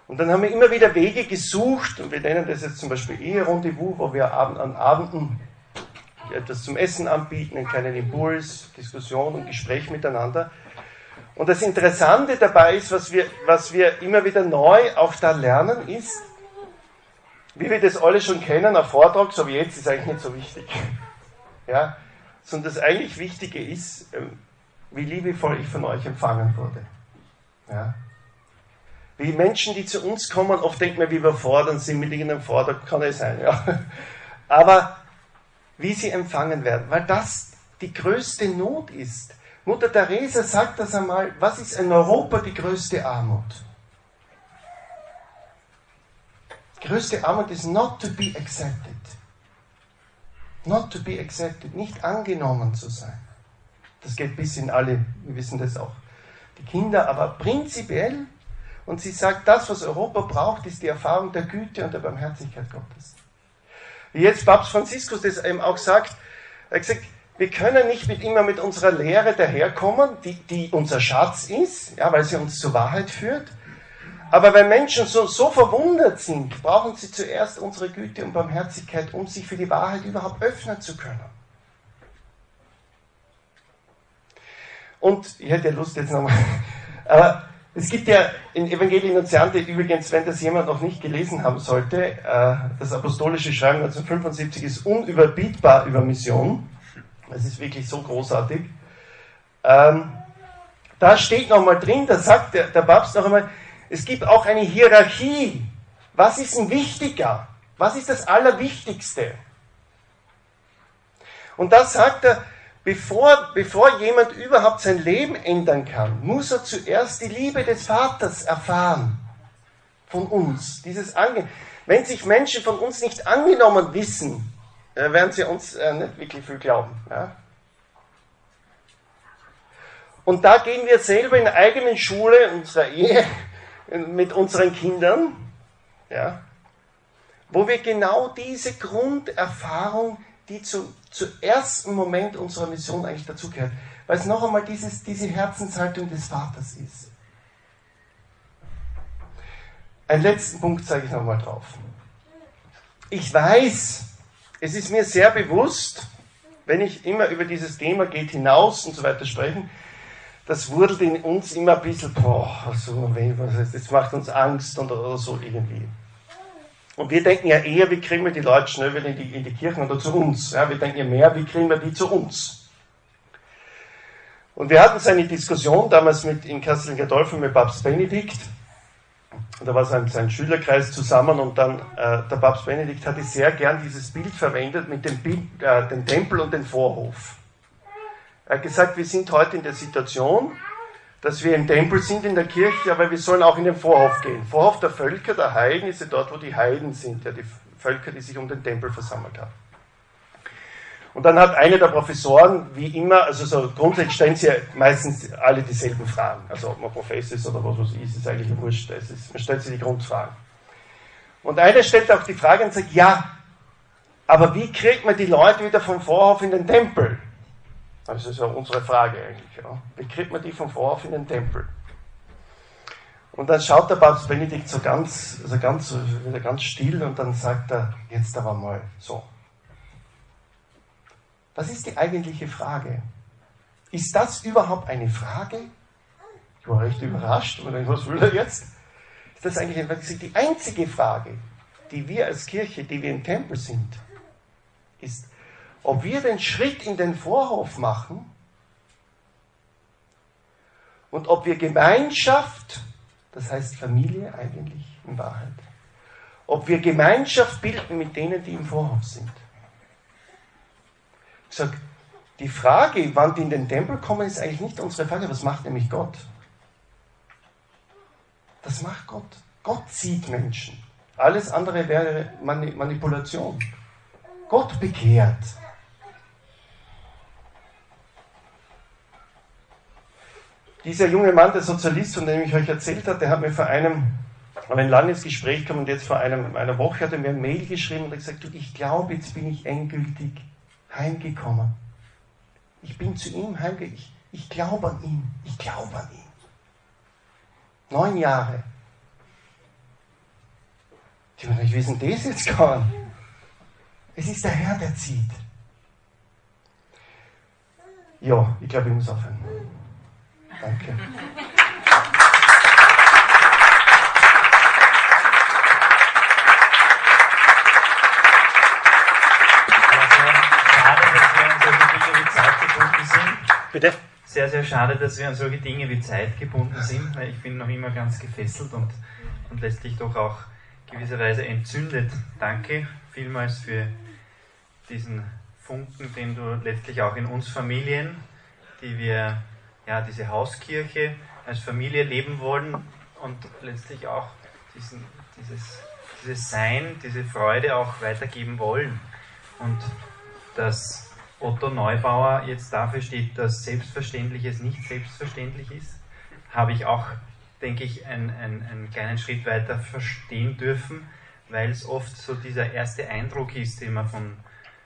Und dann haben wir immer wieder Wege gesucht, und wir nennen das jetzt zum Beispiel Ehe-Rendezvous, wo wir an Abenden etwas zum Essen anbieten, einen kleinen Impuls, Diskussion und Gespräch miteinander. Und das Interessante dabei ist, was wir, was wir immer wieder neu auch da lernen, ist, wie wir das alle schon kennen, ein Vortrag, so wie jetzt, ist eigentlich nicht so wichtig. <laughs> Ja? Sondern das eigentlich Wichtige ist, ähm, wie liebevoll ich von euch empfangen wurde. Ja? Wie Menschen, die zu uns kommen, oft denken wir, wie wir fordern sind mit irgendeinem Vortrag, kann es sein, ja. <laughs> Aber wie sie empfangen werden, weil das die größte Not ist. Mutter Teresa sagt das einmal, was ist in Europa die größte Armut? größte Armut ist not to be accepted. Not to be accepted, nicht angenommen zu sein. Das geht bis in alle, wir wissen das auch, die Kinder, aber prinzipiell, und sie sagt, das, was Europa braucht, ist die Erfahrung der Güte und der Barmherzigkeit Gottes. Wie jetzt Papst Franziskus das eben auch sagt, er hat gesagt, wir können nicht mit, immer mit unserer Lehre daherkommen, die, die unser Schatz ist, ja, weil sie uns zur Wahrheit führt, aber wenn Menschen so, so verwundert sind, brauchen sie zuerst unsere Güte und Barmherzigkeit, um sich für die Wahrheit überhaupt öffnen zu können. Und ich hätte ja Lust jetzt nochmal, <laughs> aber es gibt ja in Evangelii Nunziante übrigens, wenn das jemand noch nicht gelesen haben sollte, äh, das apostolische Schreiben 1975 ist unüberbietbar über Mission. Es ist wirklich so großartig. Ähm, da steht nochmal drin, da sagt der, der Papst noch einmal, es gibt auch eine Hierarchie. Was ist denn wichtiger? Was ist das Allerwichtigste? Und da sagt er, bevor, bevor jemand überhaupt sein Leben ändern kann, muss er zuerst die Liebe des Vaters erfahren. Von uns. Dieses Ange Wenn sich Menschen von uns nicht angenommen wissen, äh, werden sie uns äh, nicht wirklich viel glauben. Ja? Und da gehen wir selber in der eigenen Schule, unserer Ehe, <laughs> mit unseren Kindern, ja, wo wir genau diese Grunderfahrung, die zu, zu ersten Moment unserer Mission eigentlich dazugehört, weil es noch einmal dieses, diese Herzenshaltung des Vaters ist. Einen letzten Punkt zeige ich nochmal drauf. Ich weiß, es ist mir sehr bewusst, wenn ich immer über dieses Thema geht hinaus und so weiter sprechen, das wurdelt in uns immer ein bisschen, boah, so, das macht uns Angst und, oder so irgendwie. Und wir denken ja eher, wie kriegen wir die Leute schnell wieder in die, in die Kirchen oder zu uns. Ja, wir denken ja mehr, wie kriegen wir die zu uns. Und wir hatten so eine Diskussion damals mit, in Kassel Gadolfen mit Papst Benedikt. Da war sein, sein Schülerkreis zusammen und dann äh, der Papst Benedikt hatte sehr gern dieses Bild verwendet mit dem, Bild, äh, dem Tempel und dem Vorhof. Er hat gesagt, wir sind heute in der Situation, dass wir im Tempel sind in der Kirche, aber wir sollen auch in den Vorhof gehen. Vorhof der Völker, der Heiden, ist ja dort, wo die Heiden sind, ja, die Völker, die sich um den Tempel versammelt haben. Und dann hat einer der Professoren, wie immer, also so grundsätzlich stellen sie ja meistens alle dieselben Fragen. Also ob man Professor ist oder was weiß ich, ist eigentlich wurscht. Ist, man stellt sich die Grundfragen. Und einer stellt auch die Frage und sagt, ja, aber wie kriegt man die Leute wieder vom Vorhof in den Tempel? Das ist ja unsere Frage eigentlich. Ja. Wie kriegt man die vom Vorhof in den Tempel? Und dann schaut der Papst Benedikt so ganz, also ganz, wieder ganz still und dann sagt er, jetzt aber mal so. Was ist die eigentliche Frage? Ist das überhaupt eine Frage? Ich war recht überrascht, und was will er jetzt? Ist das eigentlich die einzige Frage, die wir als Kirche, die wir im Tempel sind, ist, ob wir den Schritt in den Vorhof machen und ob wir Gemeinschaft, das heißt Familie eigentlich in Wahrheit, ob wir Gemeinschaft bilden mit denen, die im Vorhof sind. Sage, die Frage, wann die in den Tempel kommen, ist eigentlich nicht unsere Frage. Was macht nämlich Gott? Das macht Gott. Gott sieht Menschen. Alles andere wäre Manipulation. Gott bekehrt. Dieser junge Mann, der Sozialist, von dem ich euch erzählt habe, der hat mir vor einem, ein langes Gespräch gekommen und jetzt vor einem, einer Woche hat er mir ein Mail geschrieben und hat gesagt, du, ich glaube, jetzt bin ich endgültig heimgekommen. Ich bin zu ihm heimgekommen. Ich, ich glaube an ihn. Ich glaube an ihn. Neun Jahre. Meine, wie ist denn das jetzt gegangen? Es ist der Herr, der zieht. Ja, ich glaube, ich muss aufhören. Danke. Bitte? Sehr, sehr schade, dass wir an solche Dinge wie Zeit gebunden sind, weil ich bin noch immer ganz gefesselt und, und letztlich doch auch gewisserweise entzündet. Danke vielmals für diesen Funken, den du letztlich auch in uns Familien, die wir ja, diese Hauskirche als Familie leben wollen und letztlich auch diesen, dieses, dieses Sein, diese Freude auch weitergeben wollen. Und dass Otto Neubauer jetzt dafür steht, dass Selbstverständliches nicht selbstverständlich ist, habe ich auch, denke ich, einen, einen, einen kleinen Schritt weiter verstehen dürfen, weil es oft so dieser erste Eindruck ist, den man von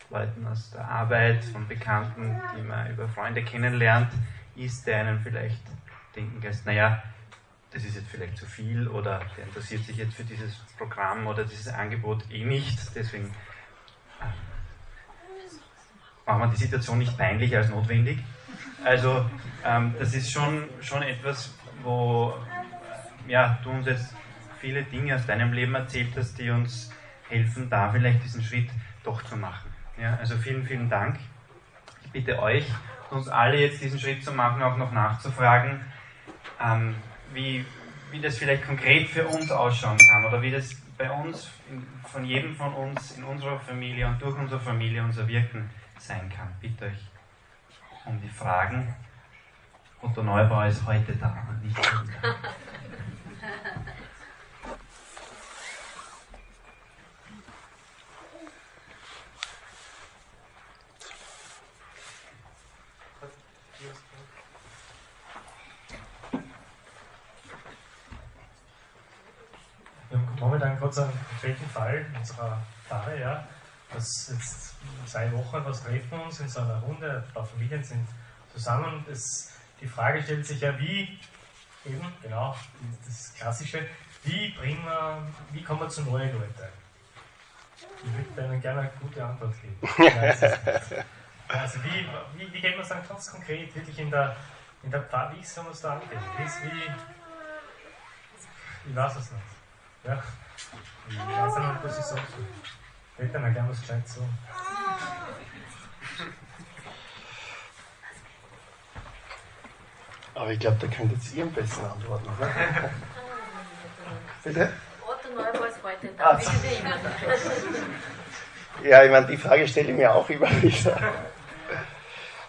Leuten aus der Arbeit, von Bekannten, die man über Freunde kennenlernt, ist, der einen vielleicht denken lässt, naja, das ist jetzt vielleicht zu viel oder der interessiert sich jetzt für dieses Programm oder dieses Angebot eh nicht, deswegen äh, machen wir die Situation nicht peinlicher als notwendig. Also ähm, das ist schon, schon etwas, wo ja, du uns jetzt viele Dinge aus deinem Leben erzählt hast, die uns helfen, da vielleicht diesen Schritt doch zu machen. Ja, also vielen, vielen Dank. Ich bitte euch, uns alle jetzt diesen Schritt zu machen, auch noch nachzufragen, ähm, wie, wie das vielleicht konkret für uns ausschauen kann oder wie das bei uns, in, von jedem von uns, in unserer Familie und durch unsere Familie unser Wirken sein kann. Bitte euch um die Fragen. Otto Neubauer ist heute da, nicht heute. momentan gerade so einen konkreten Fall unserer Pfarre, ja, dass jetzt seit Wochen was treffen wir uns in so einer Runde, ein paar Familien sind zusammen. Das, die Frage stellt sich ja, wie, eben, genau, das Klassische, wie bringen wir, wie kommen wir zu neuen Leuten? Ich würde Ihnen gerne eine gute Antwort geben. <laughs> also wie, wie, wie geht man es dann ganz konkret wirklich in der in der Pfarr, wie soll man es da angehen? Wie, wie, ich weiß es nicht. Ja? Ich weiß nicht, was ich sagen soll. Hätte mir gerne was gescheit sagen. Aber ich glaube, da könnt jetzt ihr am besten antworten, oder? Bitte? Otto Neubauer ist heute da. Ah, ja, ich meine, die Frage stelle ich mir auch immer wieder.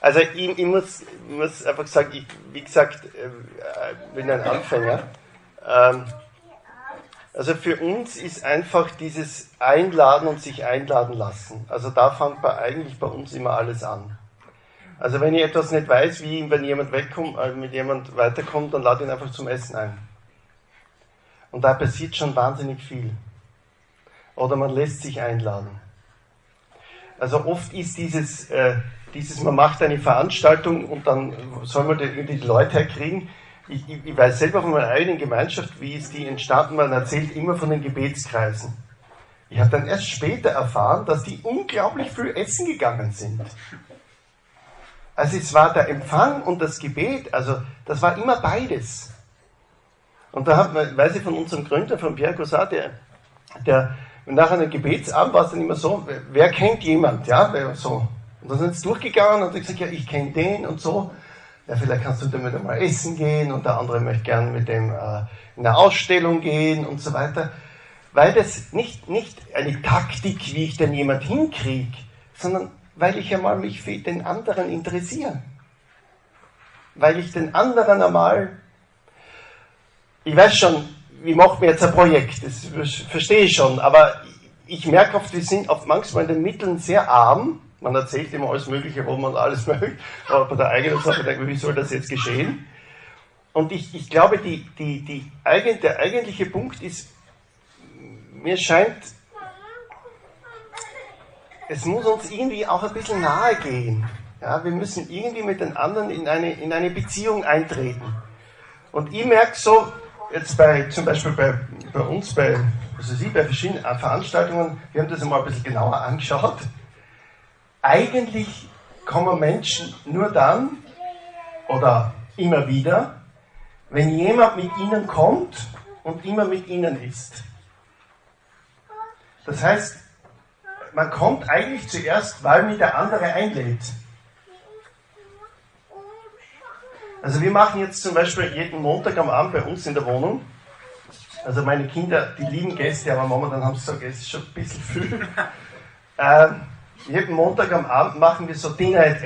Also ich, ich muss, muss, einfach sagen, ich, wie gesagt, äh, bin ein Anfänger. Ähm, also für uns ist einfach dieses Einladen und sich einladen lassen. Also da fängt man eigentlich bei uns immer alles an. Also wenn ich etwas nicht weiß, wie wenn jemand wegkommt, äh, mit jemand weiterkommt, dann lade ihn einfach zum Essen ein. Und da passiert schon wahnsinnig viel. Oder man lässt sich einladen. Also oft ist dieses, äh, dieses, man macht eine Veranstaltung und dann soll man die, die Leute herkriegen ich, ich, weiß selber von meiner eigenen Gemeinschaft, wie ist die entstanden, man erzählt immer von den Gebetskreisen. Ich habe dann erst später erfahren, dass die unglaublich viel essen gegangen sind. Also es war der Empfang und das Gebet, also das war immer beides. Und da hat man, weiß ich von unserem Gründer, von Pierre Cossat, der, der nach einem Gebetsabend war es dann immer so, wer kennt jemand, ja, so. Und dann sind sie durchgegangen und ich gesagt, ja, ich kenne den und so ja, vielleicht kannst du damit einmal essen gehen und der andere möchte gern mit dem äh, in eine Ausstellung gehen und so weiter. Weil das nicht, nicht eine Taktik, wie ich denn jemand hinkriege, sondern weil ich einmal mich für den anderen interessiere. Weil ich den anderen einmal, ich weiß schon, wie macht man jetzt ein Projekt, das verstehe ich schon, aber ich merke oft, wir sind oft manchmal in den Mitteln sehr arm man erzählt immer alles Mögliche, wo man alles <laughs> möchte, aber bei der eigenen Sache denkt man, wie soll das jetzt geschehen? Und ich, ich glaube, die, die, die, der eigentliche Punkt ist, mir scheint, es muss uns irgendwie auch ein bisschen nahe gehen. Ja, wir müssen irgendwie mit den anderen in eine, in eine Beziehung eintreten. Und ich merke so, jetzt bei, zum Beispiel bei, bei uns, bei, also Sie, bei verschiedenen Veranstaltungen, wir haben das einmal ein bisschen genauer angeschaut eigentlich kommen Menschen nur dann oder immer wieder, wenn jemand mit ihnen kommt und immer mit ihnen ist. Das heißt, man kommt eigentlich zuerst, weil mich der andere einlädt. Also wir machen jetzt zum Beispiel jeden Montag am Abend bei uns in der Wohnung. Also meine Kinder, die lieben Gäste, aber momentan haben sie gesagt, es ist schon ein bisschen viel. <laughs> Ähm, jeden Montag am Abend machen wir so Dinner at 8.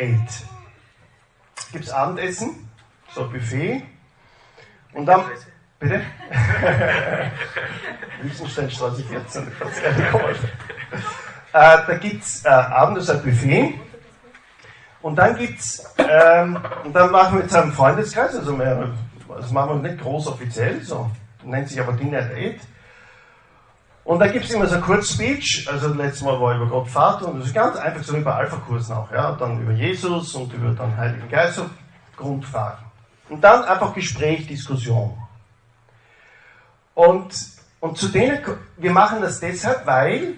Gibt es Abendessen, so Buffet. Und dann. Bitte? <laughs> Liechtensteinstraße 14, ganz ehrlich kommen. <laughs> Äh, da gibt es äh, abends ein Buffet. Und dann gibt's, ähm, und dann machen wir jetzt einen Freundeskreis, also mehr, das machen wir nicht groß offiziell, so, nennt sich aber Dinner at 8. Und da gibt es immer so Kurzspeech, also letztes Mal war über Gott Vater und das ist ganz einfach so wie bei Alpha-Kursen auch, ja, dann über Jesus und über den Heiligen Geist, so Grundfragen. Und dann einfach Gespräch, Diskussion. Und, und zu denen, wir machen das deshalb, weil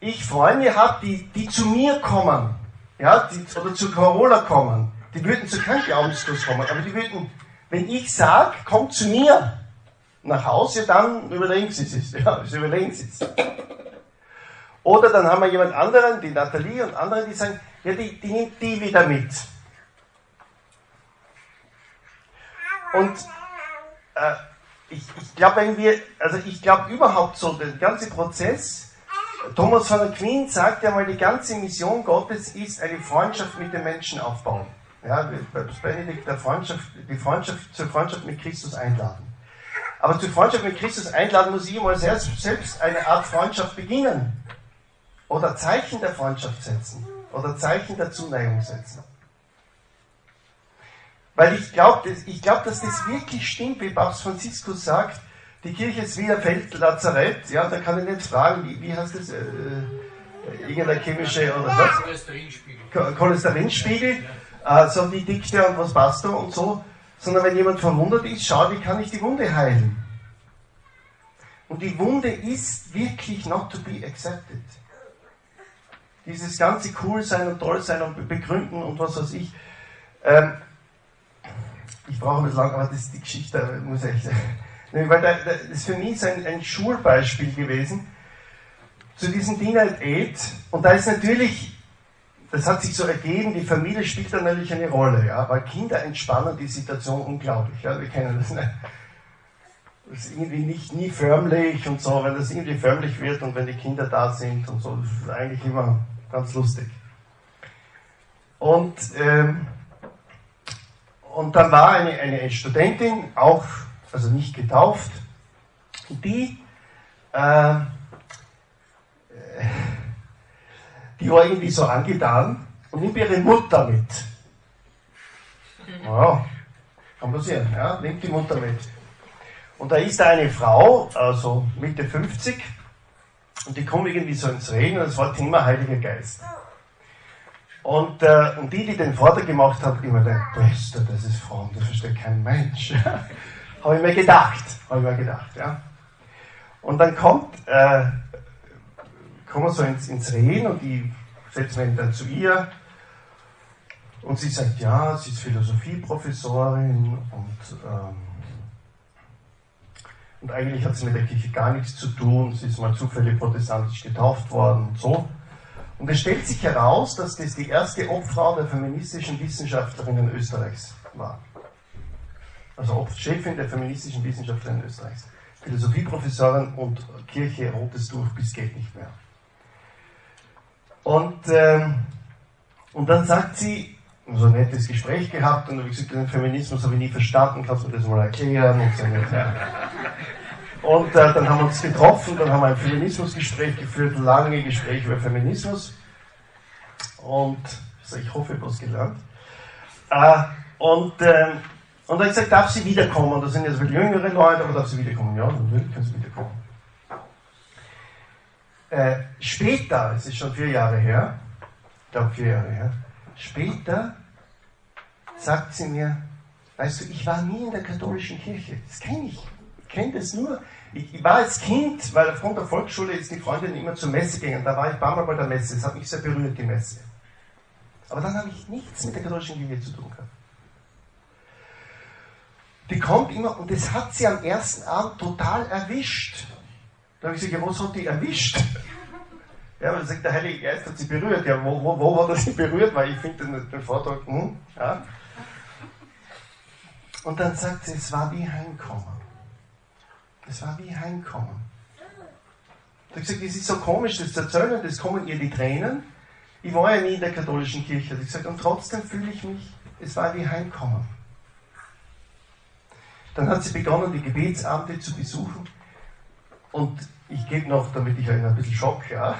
ich Freunde habe, die, die zu mir kommen, ja, die, oder zu Carola kommen, die würden zu keinem Glaubenskurs kommen, aber die würden, wenn ich sage, kommt zu mir, nach Hause, dann überlegen Sie es. <laughs> Ja, das überlegen Sie es. Oder dann haben wir jemand anderen, die Nathalie und andere, die sagen, ja, die, die nimmt die wieder mit. Und äh, ich, ich glaube, wenn wir, also ich glaube überhaupt so, der ganze Prozess, Thomas von Aquin sagt ja mal, die ganze Mission Gottes ist eine Freundschaft mit den Menschen aufbauen. Ja, Benedikt der Freundschaft, die Freundschaft zur Freundschaft mit Christus einladen. Aber zur Freundschaft mit Christus einladen muss ich mal selbst, selbst eine Art Freundschaft beginnen. Oder Zeichen der Freundschaft setzen. Oder Zeichen der Zuneigung setzen. Weil ich glaube, ich glaub, dass das wirklich stimmt, wie Papst Franziskus sagt, die Kirche ist wie ein Feldlazarett. Ja, da kann ich nicht fragen, wie, wie heißt das? Äh, äh irgendeine chemische oder was? Cholesterinspiegel. Cholesterinspiegel. Äh, so wie Dichte und was passt da und so sondern wenn jemand verwundert ist, schau, wie kann ich die Wunde heilen? Und die Wunde ist wirklich not to be accepted. Dieses ganze cool sein und toll sein und begründen und was weiß ich. Ähm, ich brauche ein bisschen lang, aber das ist die Geschichte, muss ich. <laughs> Weil das ist für mich ein, ein Schulbeispiel gewesen zu diesem Dinner at Eight. Und da ist natürlich, das hat sich so ergeben, die Familie spielt da natürlich eine Rolle, ja, weil Kinder entspannen die Situation unglaublich. Ja, wir kennen das nicht. Das ist irgendwie nicht nie förmlich und so, wenn das irgendwie förmlich wird und wenn die Kinder da sind und so, das ist eigentlich immer ganz lustig. Und, ähm, und dann war eine, eine Studentin, auch, also nicht getauft, die, äh, die war irgendwie so angetan und nimmt ihre Mutter mit. Ja, kann passieren, ja, nimmt die Mutter mit. Und da ist eine Frau, also Mitte 50, und die kommt irgendwie so ins Reden und es war Thema Heiliger Geist. Und, äh, und die, die den Vortrag gemacht hat, immer der Beste, das ist Frauen, das versteht kein Mensch. <laughs> habe ich mir gedacht, habe ich mir gedacht, ja. Und dann kommt, äh, kommen so ins, ins Reden und die setzen wir dann zu ihr. Und sie sagt, ja, sie ist Philosophieprofessorin und, ähm, und eigentlich hat sie mit der Kirche gar nichts zu tun. Sie ist mal zufällig protestantisch getauft worden und so. Und es stellt sich heraus, dass das die erste Obfrau der feministischen Wissenschaftlerinnen Österreichs war. Also Chefin der feministischen Wissenschaftlerinnen Österreichs. Philosophieprofessorin und Kirche rotes Tuch bis geht nicht mehr. Und, ähm, und dann sagt sie, so ein nettes Gespräch gehabt und habe ich gesagt, den Feminismus habe ich nie verstanden, kannst du mir das mal erklären? Und, so und äh, dann haben wir uns getroffen, dann haben wir ein Feminismusgespräch geführt, lange Gespräche über Feminismus. Und ich hoffe, ich habe was gelernt. Äh, und, äh, und dann habe ich gesagt, darf sie wiederkommen? Das sind jetzt jüngere Leute, aber darf sie wiederkommen? Ja, natürlich kann sie wiederkommen. Äh, später, es ist schon vier Jahre her, ich glaube vier Jahre her, später sagt sie mir, weißt du, ich war nie in der katholischen Kirche, das kenne ich, ich kenne das nur. Ich, ich, war als Kind, weil aufgrund der Volksschule ist die Freundin immer zur Messe gegangen, da war ich ein paar Mal bei der Messe, das hat mich sehr berührt, die Messe. Aber dann habe ich nichts mit der katholischen Kirche zu tun gehabt. Die kommt immer, und das hat sie am ersten Abend total erwischt. Da habe ich gesagt, ja, was hat die erwischt? Ja, weil sagt, der Heilige Geist hat sie berührt. Ja, wo, wo, wo hat er sie berührt? Weil ich finde den, den Vortrag, hm, ja. Und dann sagt sie, es war wie Heimkommen. Es war wie Heimkommen. Da habe ich gesagt, das ist so komisch, das zu erzählen, das kommen ihr die Tränen. Ich war ja nie in der katholischen Kirche. Ich gesagt, und trotzdem fühle ich mich, es war wie Heimkommen. Dann hat sie begonnen, die Gebetsabende zu besuchen. Und ich gebe noch, damit ich euch ein bisschen Schock, ja.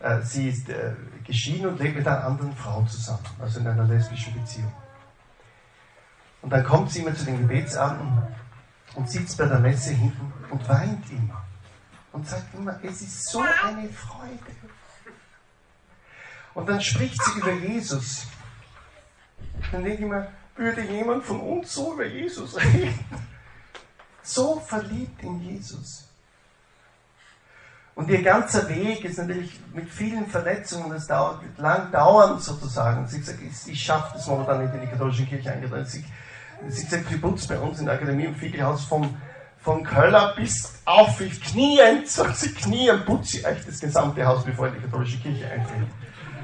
Äh, sie ist äh, geschieden und lebt mit einer anderen Frau zusammen, also in einer lesbischen Beziehung. Und dann kommt sie immer zu den Gebetsabenden und sitzt bei der Messe hinten und weint immer. Und sagt immer, es ist so eine Freude. Und dann spricht sie über Jesus. Dann denke ich mir, würde jemand von uns so über Jesus reden? So verliebt in Jesus. Und ihr ganzer Weg ist natürlich mit vielen Verletzungen, das dauert, lang dauern sozusagen. Sie sagt, ich, ich schaffe das momentan nicht in die katholische Kirche eingetreten. Sie, sie sagt, sie putzt bei uns in der Akademie im Fiegelhaus vom, vom Köller bis auf ich kniend, sagt sie, knien putzt sie euch das gesamte Haus, bevor in die katholische Kirche eintritt.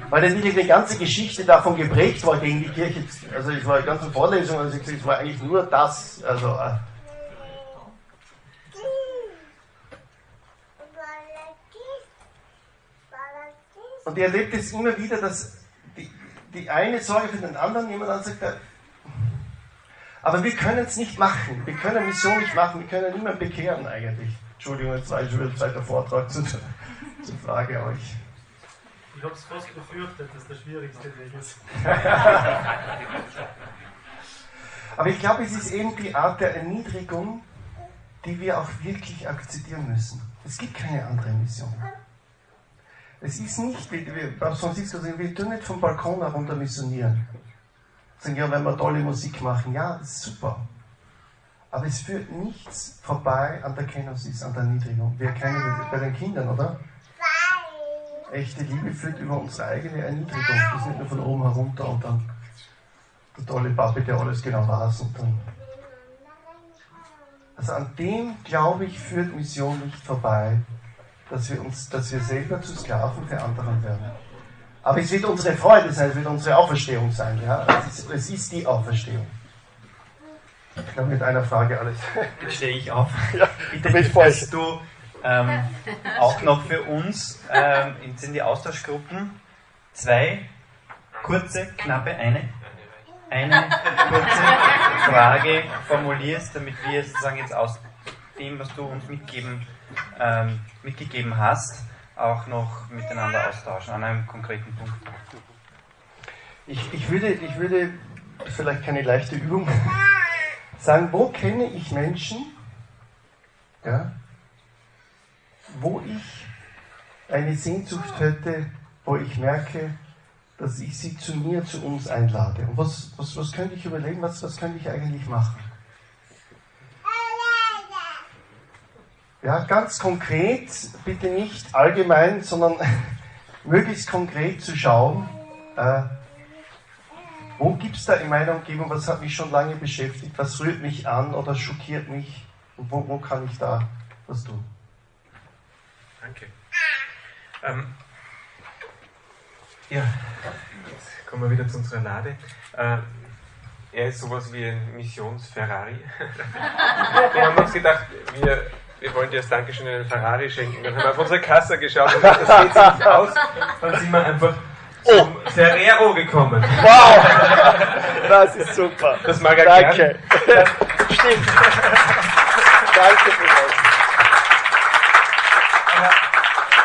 Weil natürlich eine ganze Geschichte davon geprägt war gegen die Kirche. Also ich war in ganzen Vorlesungen, also ich, es war eigentlich nur das, also, Und ihr erlebt es immer wieder, dass die, die eine Sorge für den anderen, jemand dann sagt, aber wir können es nicht machen. Wir können Mission nicht machen. Wir können niemanden bekehren eigentlich. Entschuldigung, jetzt war ich schon wieder zweiter Vortrag zur, <laughs> zur Frage euch. Ich habe es fast befürchtet, dass der schwierigste Weg ist. <laughs> aber ich glaube, es ist eben die Art der Erniedrigung, die wir auch wirklich akzeptieren müssen. Es gibt keine andere Mission. Es ist nicht, wie, Papst Franziskus sagt, wir tun nicht vom Balkon herunter missionieren. Sagen, ja, wenn wir tolle Musik machen, ja, das ist super. Aber es führt nichts vorbei an der Kenosis, an der Erniedrigung. Wir kennen das bei den Kindern, oder? Echte Liebe führt über unsere eigene Erniedrigung. Das ist nicht nur von oben herunter und dann. der tolle Papi, der alles genau weiß. Und dann also an dem, glaube ich, führt Mission nicht vorbei, dass wir, uns, dass wir selber zu Sklaven für anderen werden. Aber es wird unsere Freude sein, es wird unsere Auferstehung sein. Ja? Es, ist, es ist die Auferstehung. Ich glaube, mit einer Frage alles. <laughs> Jetzt stehe ich auf. <laughs> Ja, Bitte, dass du ähm, auch noch für uns ähm, in die Austauschgruppen zwei kurze, knappe, eine, eine kurze Frage formulierst, damit wir sozusagen jetzt aus dem, was du uns mitgeben, ähm, mitgegeben hast, auch noch miteinander austauschen an einem konkreten Punkt. Ich, ich, würde, ich würde vielleicht keine leichte Übung <laughs> sagen, wo kenne ich Menschen, ja, wo ich eine Sehnsucht hätte, wo ich merke, dass ich sie zu mir, zu uns einlade. Und was, was, was könnte ich überlegen, was, was könnte ich eigentlich machen? Ja, ganz konkret, bitte nicht allgemein, sondern <laughs> möglichst konkret zu schauen, äh, wo gibt es da in meiner Umgebung, was hat mich schon lange beschäftigt, was rührt mich an oder schockiert mich und wo, wo kann ich da was tun? Danke. Ähm, ja, jetzt kommen wir wieder zu unserer Lade. Äh, er ist sowas wie ein Missions-Ferrari. <laughs> wir haben uns gedacht, wir, wir wollen dir als Dankeschön einen Ferrari schenken. Dann haben wir auf unsere Kasse geschaut und gesagt, das geht sich nicht aus. Dann sind wir einfach zum oh. Ferrero gekommen. Wow! Das ist super. Das mag er Danke. Gern. Stimmt. Danke vielmals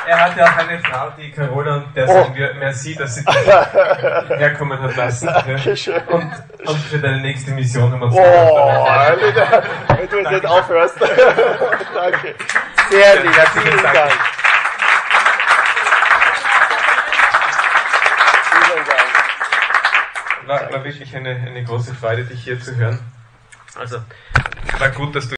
er hat ja auch eine Frau, die Carola, und der oh. sagen wir merci, dass sie dich <laughs> herkommen hat lassen. Ja. Und, und für deine nächste Mission haben wir uns Oh, Alter, wenn du jetzt nicht aufhörst. <laughs> Danke. Sehr lieb, vielen Dank. Dank. War, war wirklich eine, eine große Freude, dich hier zu hören. Also, war gut, dass du